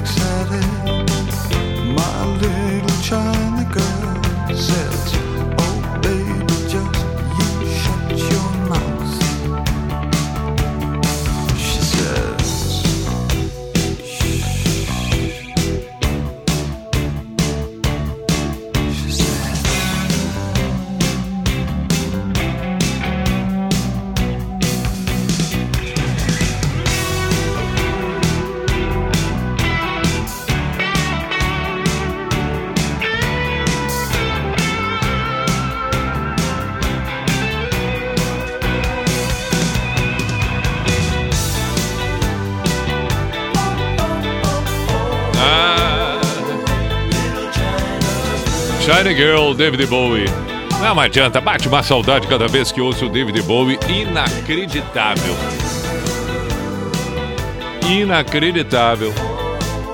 excited. China Girl, David Bowie. Não adianta, bate uma saudade cada vez que ouço o David Bowie. Inacreditável. Inacreditável.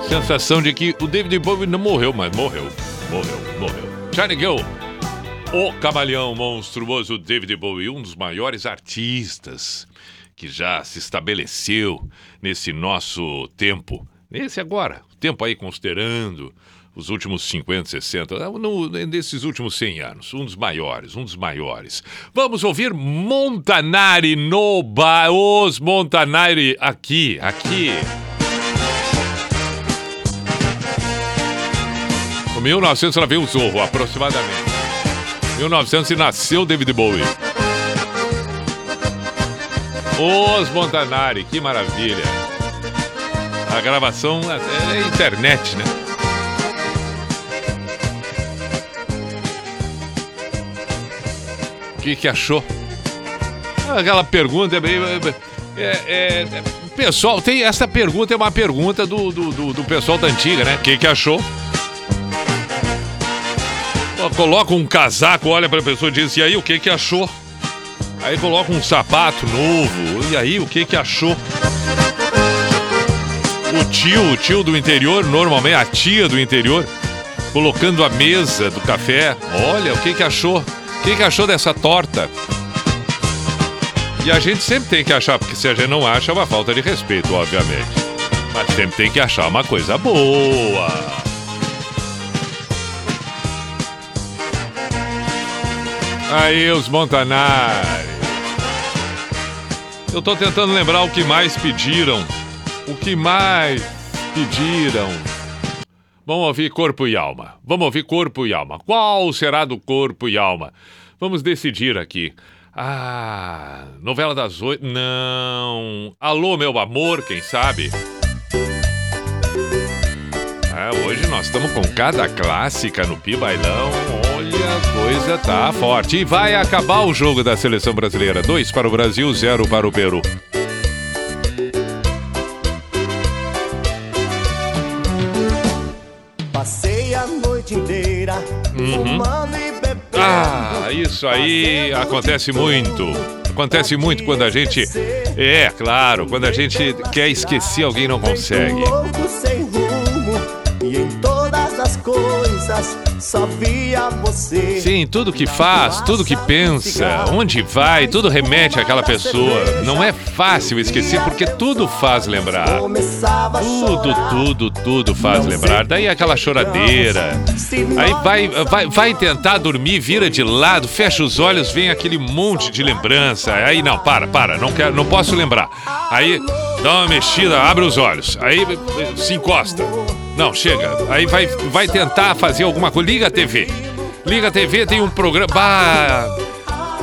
Sensação de que o David Bowie não morreu, mas morreu. Morreu, morreu. China Girl. O camaleão monstruoso David Bowie, um dos maiores artistas que já se estabeleceu nesse nosso tempo. Nesse agora, tempo aí considerando os últimos 50, 60, no, nesses últimos 100 anos, um dos maiores, um dos maiores. Vamos ouvir Montanari no. Os Montanari aqui, aqui. O 1900 ela veio o Zorro, aproximadamente. 1900 e nasceu David Bowie. Os Montanari, que maravilha. A gravação é, é internet, né? Que, que achou? Aquela pergunta é meio. É, é, é, pessoal, tem essa pergunta, é uma pergunta do, do, do, do pessoal da antiga, né? O que, que achou? Coloca um casaco, olha pra pessoa e diz, e aí, o que que achou? Aí coloca um sapato novo, e aí, o que que achou? O tio, o tio do interior, normalmente a tia do interior, colocando a mesa do café, olha, o que que achou? Que que achou dessa torta? E a gente sempre tem que achar, porque se a gente não acha, é uma falta de respeito, obviamente. Mas sempre tem que achar uma coisa boa. Aí, os Montanari. Eu tô tentando lembrar o que mais pediram. O que mais pediram. Vamos ouvir corpo e alma. Vamos ouvir corpo e alma. Qual será do corpo e alma? Vamos decidir aqui. Ah, novela das oito. Não. Alô, meu amor, quem sabe? Ah, hoje nós estamos com cada clássica no Pi Bailão. Olha, a coisa tá forte. E vai acabar o jogo da seleção brasileira. Dois para o Brasil, zero para o Peru. Passei a noite inteira Uhum. fumando e bebendo. Ah, isso aí acontece muito. Acontece muito quando a gente. É, claro, quando a gente quer esquecer, alguém não consegue. Coisas só via você. Sim, tudo que faz, tudo que pensa, onde vai, tudo remete àquela pessoa. Não é fácil esquecer porque tudo faz lembrar. Tudo, tudo, tudo faz lembrar. Daí aquela choradeira. Aí vai, vai, vai tentar dormir, vira de lado, fecha os olhos, vem aquele monte de lembrança. Aí não, para, para, não quero, não posso lembrar. Aí dá uma mexida, abre os olhos. Aí se encosta. Não, chega. Aí vai, vai tentar fazer alguma coisa. Liga a TV. Liga a TV, tem um programa. Bah,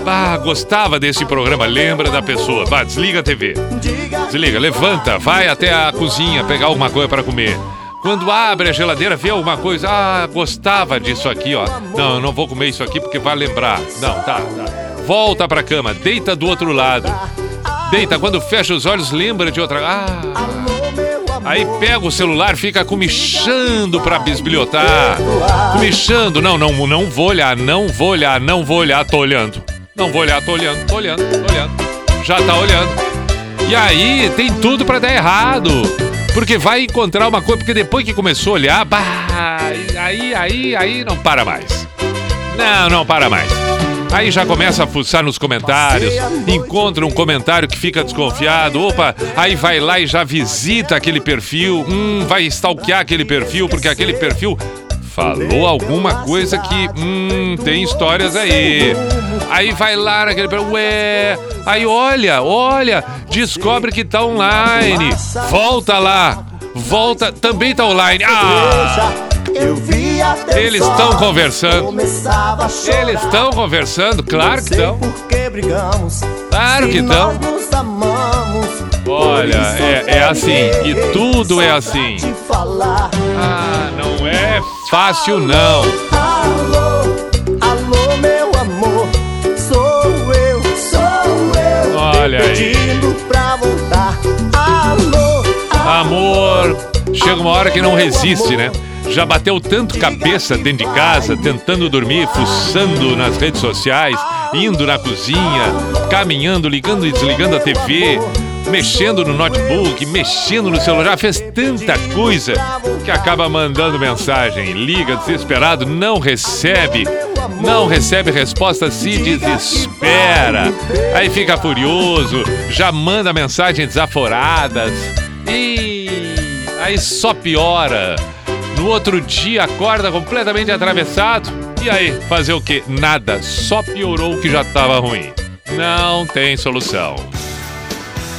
bah, gostava desse programa. Lembra da pessoa. Bah, desliga a TV. Desliga, levanta, vai até a cozinha pegar alguma coisa para comer. Quando abre a geladeira, vê alguma coisa. Ah, gostava disso aqui, ó. Não, eu não vou comer isso aqui porque vai lembrar. Não, tá, tá. Volta pra cama, deita do outro lado. Deita, quando fecha os olhos, lembra de outra. Ah. Aí pega o celular, fica comichando pra bisbilhotar. Comichando. Não, não, não vou olhar, não vou olhar, não vou olhar, tô olhando. Não vou olhar, tô olhando, tô olhando, tô olhando. Já tá olhando. E aí tem tudo pra dar errado. Porque vai encontrar uma coisa, porque depois que começou a olhar, bah, aí, aí, aí não para mais. Não, não para mais. Aí já começa a fuçar nos comentários, encontra um comentário que fica desconfiado, opa, aí vai lá e já visita aquele perfil, hum, vai stalkear aquele perfil, porque aquele perfil Falou alguma coisa que, hum, tem histórias aí. Aí vai lá naquele. Ué. Aí olha, olha, descobre que tá online. Volta lá. Volta, também tá online. Ah! Eles estão conversando. Eles estão conversando, claro que estão. Claro que estão. Olha, é, é assim, e tudo é assim. Ah, não é fácil não. Alô, alô, meu amor. Sou eu, sou eu. Olha aí. Pedindo pra voltar. Alô, Amor, chega uma hora que não resiste, né? Já bateu tanto cabeça dentro de casa, tentando dormir, fuçando nas redes sociais, indo na cozinha, caminhando, ligando e desligando a TV, mexendo no notebook, mexendo no celular, fez tanta coisa que acaba mandando mensagem, liga desesperado, não recebe, não recebe resposta, se desespera, aí fica furioso, já manda mensagens desaforadas. E aí só piora. No outro dia acorda completamente atravessado. E aí, fazer o quê? Nada, só piorou o que já estava ruim. Não tem solução.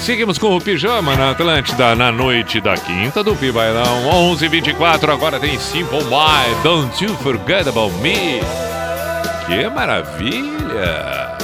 Seguimos com o Pijama na Atlântida na noite da quinta do Pibailão 11:24 agora tem Simple My Don't You Forget About Me. Que maravilha!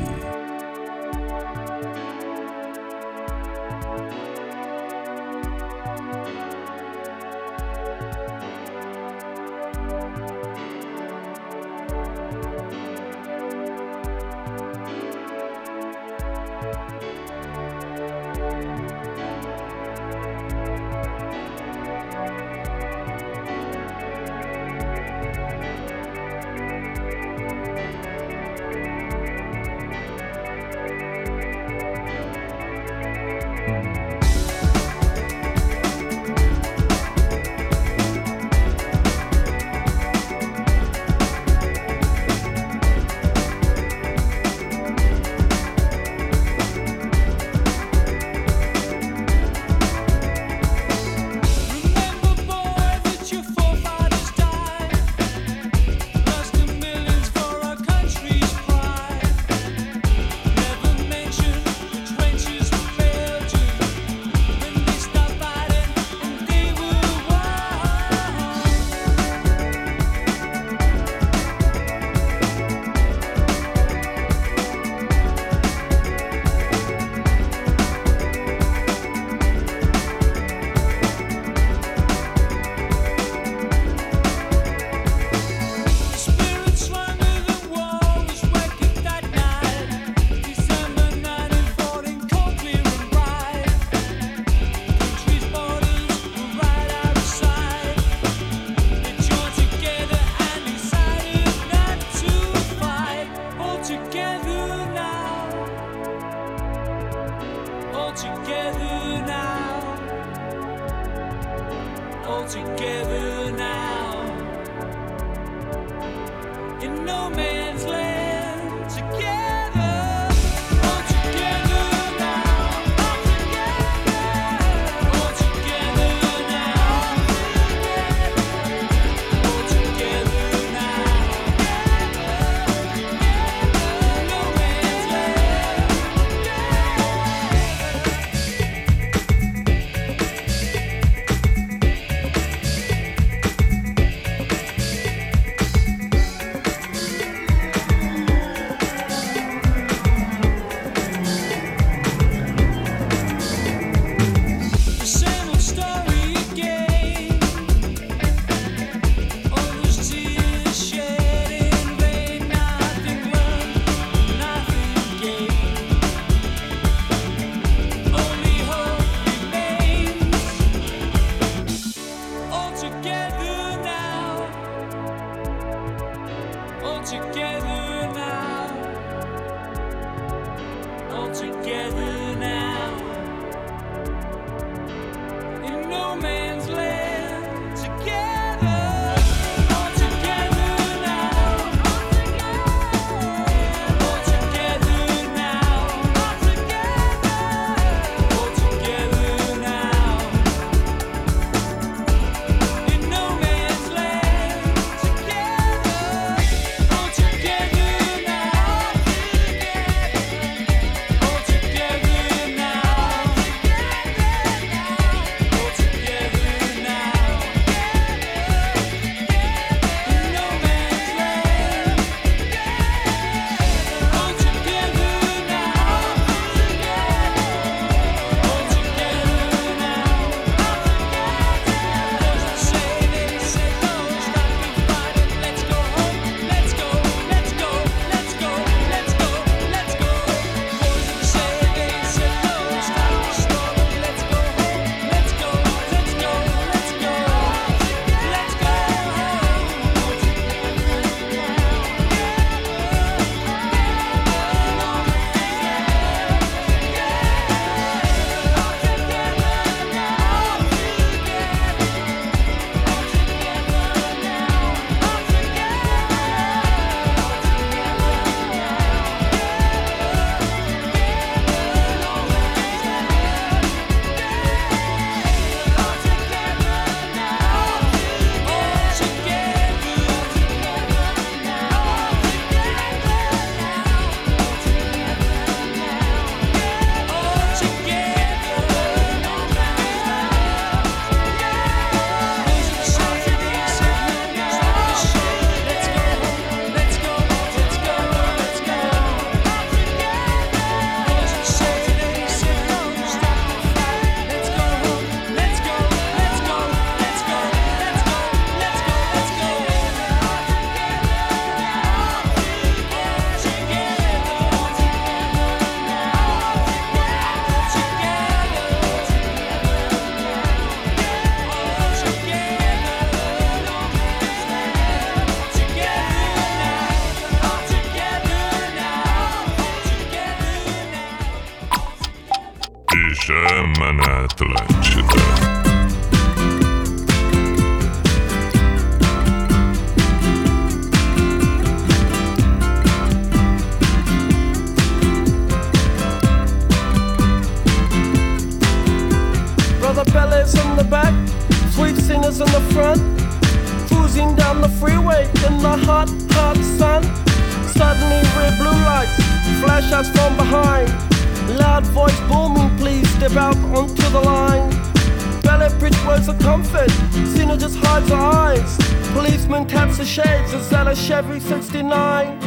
Chevy 69?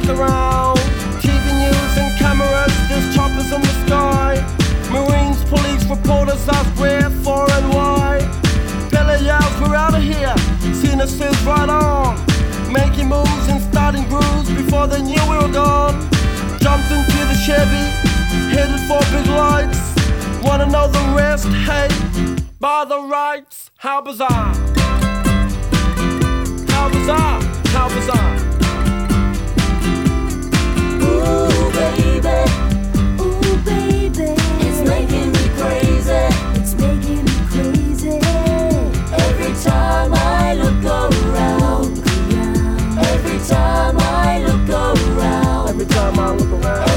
Stuck around. TV news and cameras, there's choppers in the sky. Marines, police, reporters ask where, for, and why. Pele yells, we're out of here. Cena says, right on. Making moves and starting grooves before they knew we were gone. Jumped into the Chevy, headed for big lights. Wanna know the rest? Hey, by the rights, how bizarre! How bizarre! How bizarre! around, mom, look around.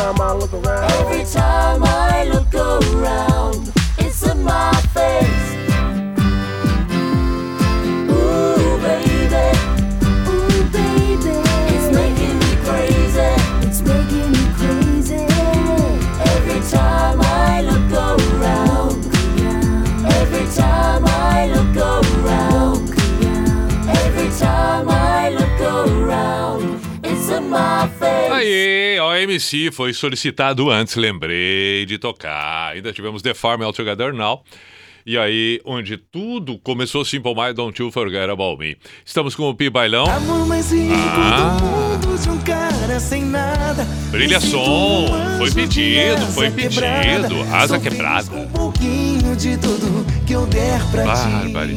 Time I look around. Every time I look around. It's in my face. Ooh, baby. Ooh, baby. It's making me crazy. It's making me crazy. Every time I look around. Every time I look around. Every time I look around. It's in my face. Aí, ó, MC foi solicitado antes, lembrei de tocar. Ainda tivemos The Farm All Together Now. E aí, onde tudo começou Simple Mind, Don't You Forget About Me. Estamos com o Pi Bailão. Amor mais rico Ah. do mundo de um cara sem nada. Brilha som, foi pedido, foi pedido. Asa quebrada. Um pouquinho de tudo que eu der pra Bárbara,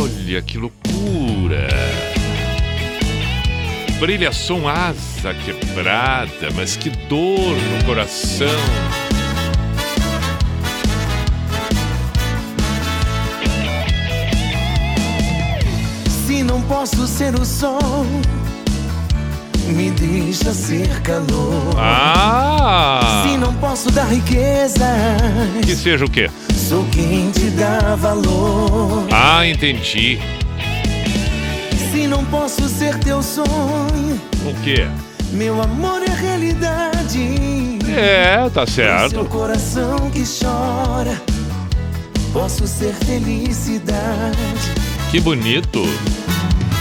olha que loucura. Brilha som asa quebrada, mas que dor no coração. Se não posso ser o sol, me deixa ser calor. Ah! Se não posso dar riqueza, Que seja o quê? sou quem te dá valor. Ah, entendi. Se não posso ser teu sonho, O quê? meu amor é realidade. É, tá Seu certo. coração que chora, posso ser felicidade. Que bonito.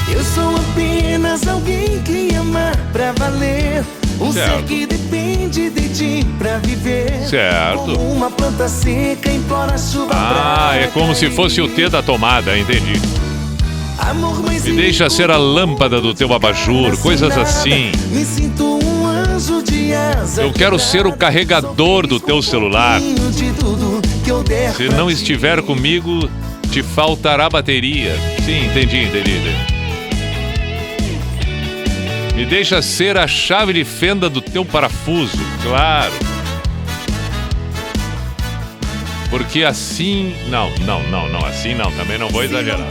Eu sou apenas alguém que ama pra valer. Um ser Certo. que depende depende de ti pra viver. Certo. Como uma planta seca implora chuva Ah, é como se fosse o T da tomada, entendi. Me deixa ser a lâmpada do teu abajur, coisas assim. me sinto um anjo de asa. Eu quero ser o carregador do teu celular. Se não ti. estiver comigo, te faltará bateria. Sim, entendi, entendi. entendi. Me deixa ser a chave de fenda do teu parafuso, claro. Porque assim. Não, não, não, não. Assim não, também não vou exagerar.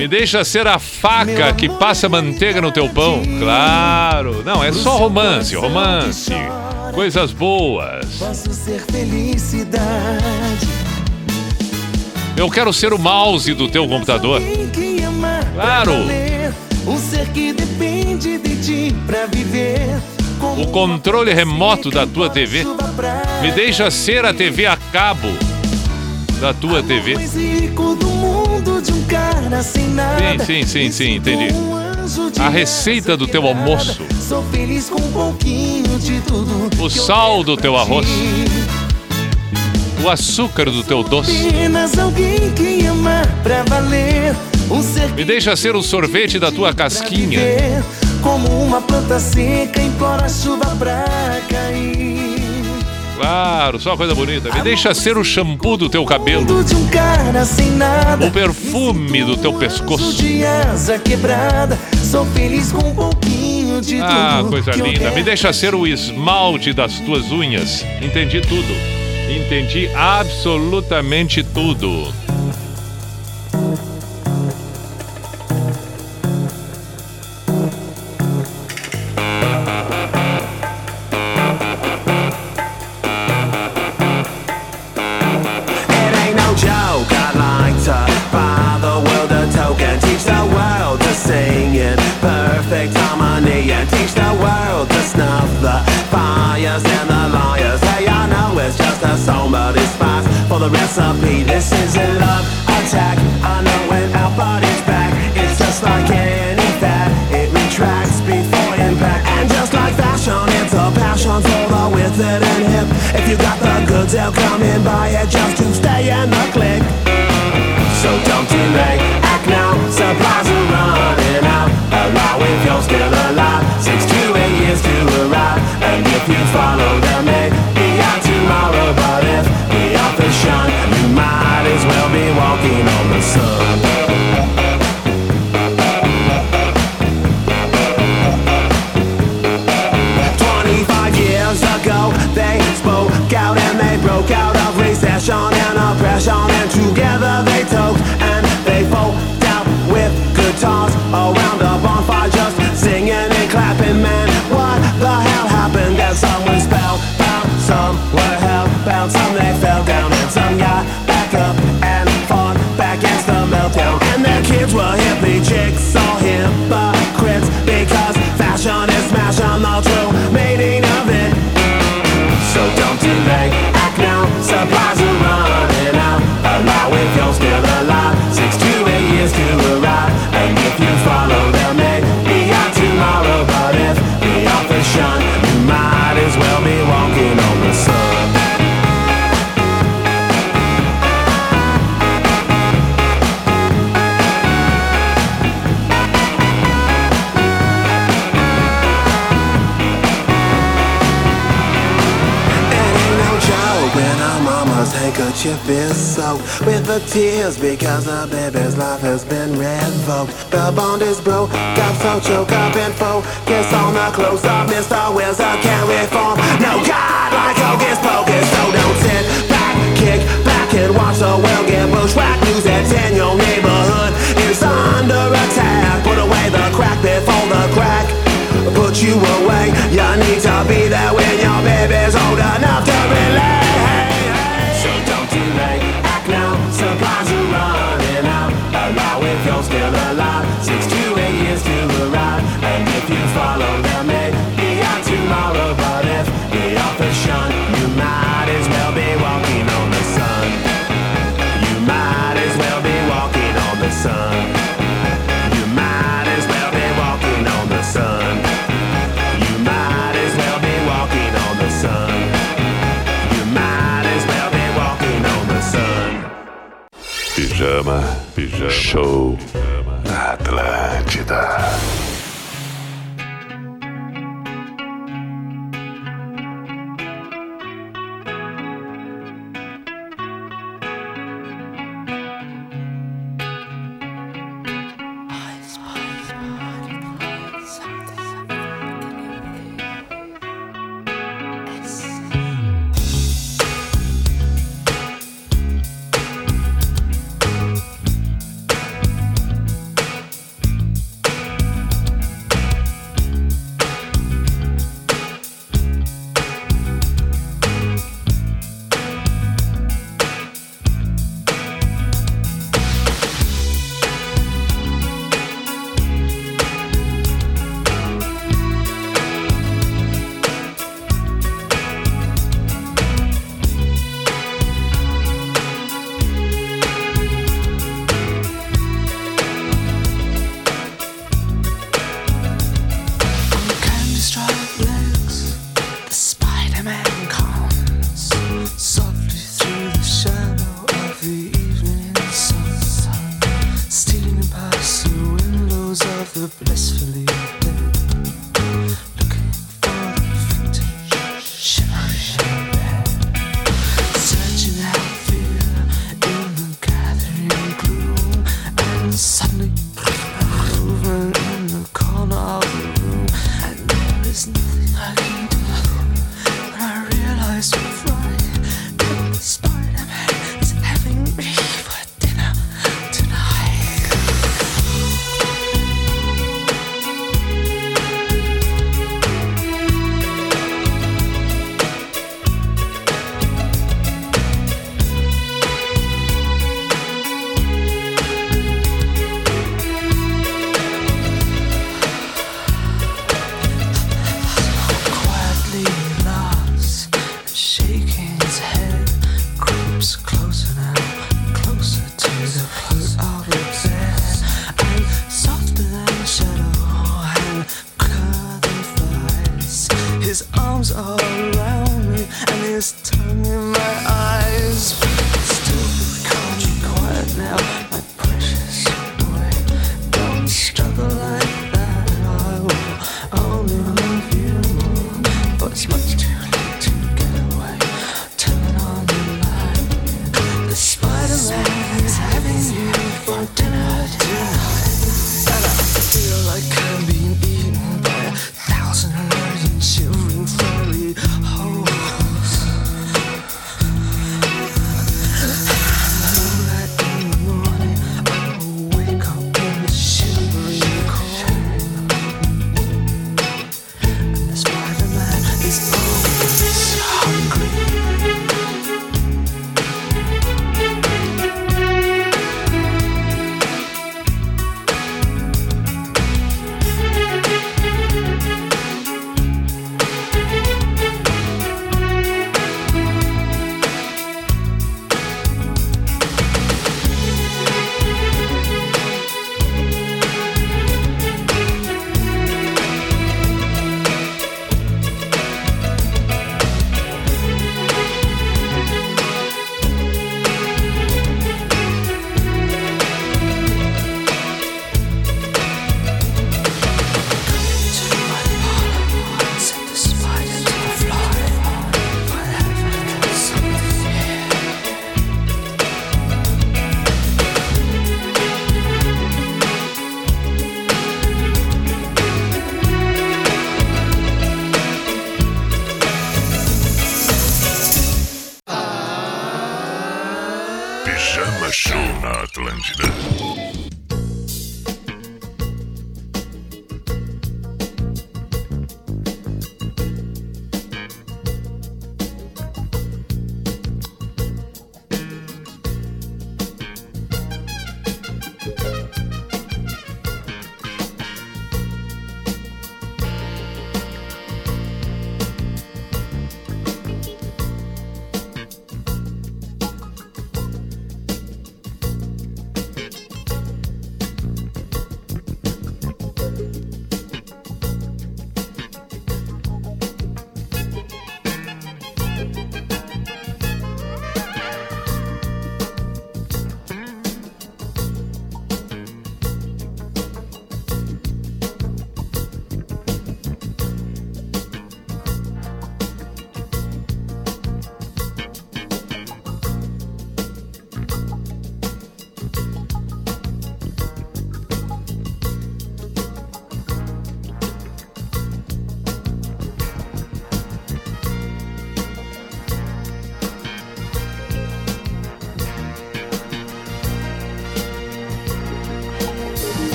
Me deixa ser a faca que passa manteiga no teu pão, claro. Não, é só romance, romance. Coisas boas. Posso ser felicidade. Eu quero ser o mouse do teu computador. Claro. Um ser que depende de ti pra viver. O controle remoto da tua TV. Me deixa ser a TV a cabo da tua TV. Sim, sim, sim, sim, entendi. A receita do teu almoço. O sal do teu arroz. O açúcar do teu doce. Me deixa ser o sorvete da tua casquinha. Como uma planta seca implora chuva pra. Claro, só coisa bonita. Me deixa ser o shampoo do teu cabelo. O perfume do teu pescoço. Ah, coisa linda. Me deixa ser o esmalte das tuas unhas. Entendi tudo. Entendi absolutamente tudo. For This is a love attack, I know when our body's back It's just like any fad, it retracts before impact And just like fashion, it's a passion for the withered and hip. If you got the goods, they'll come and buy it just to stay in the click. So don't delay, act now, supplies are running out. Allow if you're still tears because the baby's life has been revoked. The bond is broke, got so choked up and focus on the close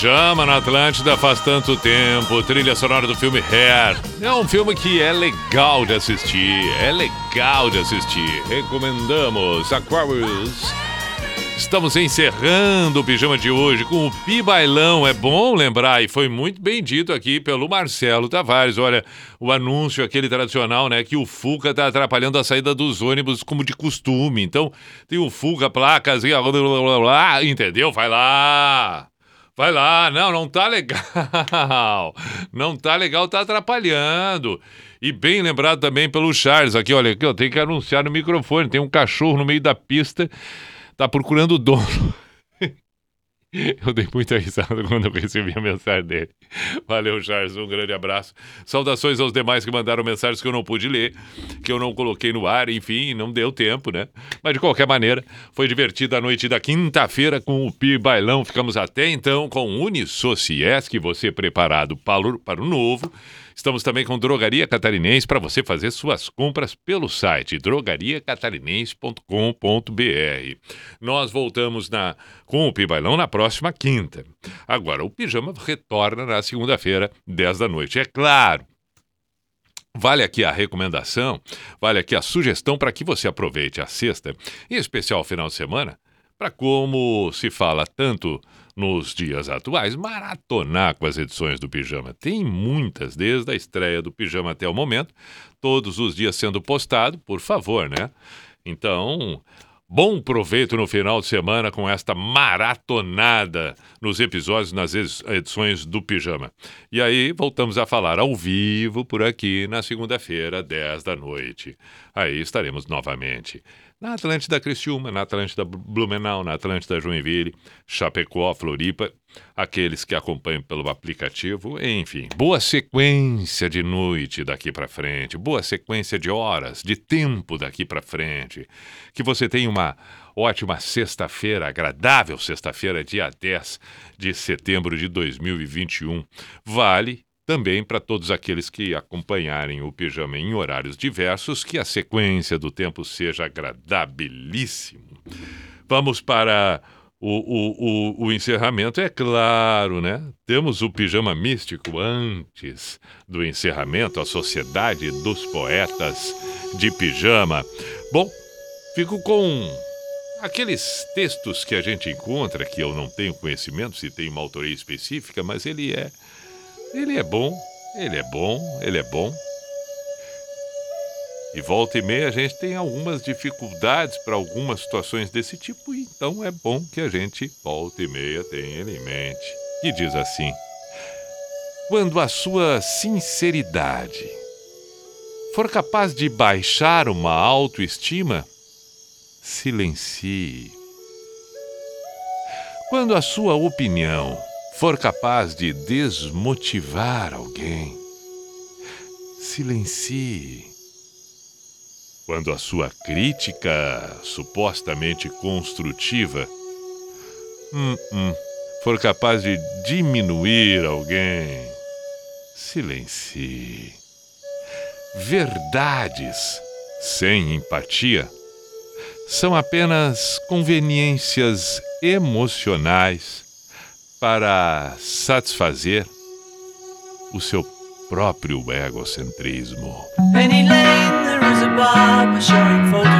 Pijama na Atlântida faz tanto tempo, trilha sonora do filme Hair. É um filme que é legal de assistir, é legal de assistir. Recomendamos Aquarius. Estamos encerrando o pijama de hoje com o Pi Bailão. É bom lembrar, e foi muito bem dito aqui pelo Marcelo Tavares. Olha, o anúncio aquele tradicional, né? Que o Fuca tá atrapalhando a saída dos ônibus como de costume. Então, tem o Fuca, placas e. blá, blá, blá, blá, Entendeu? Vai lá! Vai lá, não, não tá legal. *laughs* Não tá legal, tá atrapalhando. E bem lembrado também pelo Charles aqui, olha, aqui, eu tenho que anunciar no microfone, tem um cachorro no meio da pista, tá procurando o dono. *laughs* *laughs* Eu dei muita risada quando eu recebi a mensagem dele. Valeu, Charles, um grande abraço. Saudações aos demais que mandaram mensagens que eu não pude ler, que eu não coloquei no ar, enfim, não deu tempo, né? Mas de qualquer maneira, foi divertida a noite da quinta-feira com o Pi Bailão. Ficamos até então com o Unisociesc, você preparado para o novo. Estamos também com Drogaria Catarinense para você fazer suas compras pelo site drogariacatarinense.com.br. Nós voltamos na, com o Pibailão na próxima quinta. Agora, o pijama retorna na segunda-feira, 10 da noite. É claro, Vale aqui a recomendação, vale aqui a sugestão para que você aproveite a sexta, em especial o final de semana, para como se fala tanto nos dias atuais, maratonar com as edições do Pijama. Tem muitas, desde a estreia do Pijama até o momento, todos os dias sendo postado, por favor, né? Então, bom proveito no final de semana com esta maratonada nos episódios, nas edi- edições do Pijama. E aí, voltamos a falar ao vivo por aqui na segunda-feira, 10 da noite. Aí estaremos novamente na Atlântida Criciúma, na Atlântida Blumenau, na Atlântida Joinville, Chapecó, Floripa, aqueles que acompanham pelo aplicativo, enfim, boa sequência de noite daqui para frente, boa sequência de horas, de tempo daqui para frente. Que você tenha uma ótima sexta-feira, agradável sexta-feira, dia 10 de setembro de 2021. Vale também para todos aqueles que acompanharem o pijama em horários diversos, que a sequência do tempo seja agradabilíssimo. Vamos para o, o, o, o encerramento, é claro, né? Temos o pijama místico antes do encerramento, a Sociedade dos Poetas de Pijama. Bom, fico com aqueles textos que a gente encontra, que eu não tenho conhecimento se tem uma autoria específica, mas ele é ele é bom, ele é bom, ele é bom. E volta e meia a gente tem algumas dificuldades para algumas situações desse tipo, então é bom que a gente volta e meia tenha ele em mente. E diz assim: Quando a sua sinceridade for capaz de baixar uma autoestima, silencie. Quando a sua opinião for capaz de desmotivar alguém, silencie. Quando a sua crítica supostamente construtiva hum, hum, for capaz de diminuir alguém, silencie. Verdades sem empatia são apenas conveniências emocionais para satisfazer o seu próprio egocentrismo. Penny Lane, there is a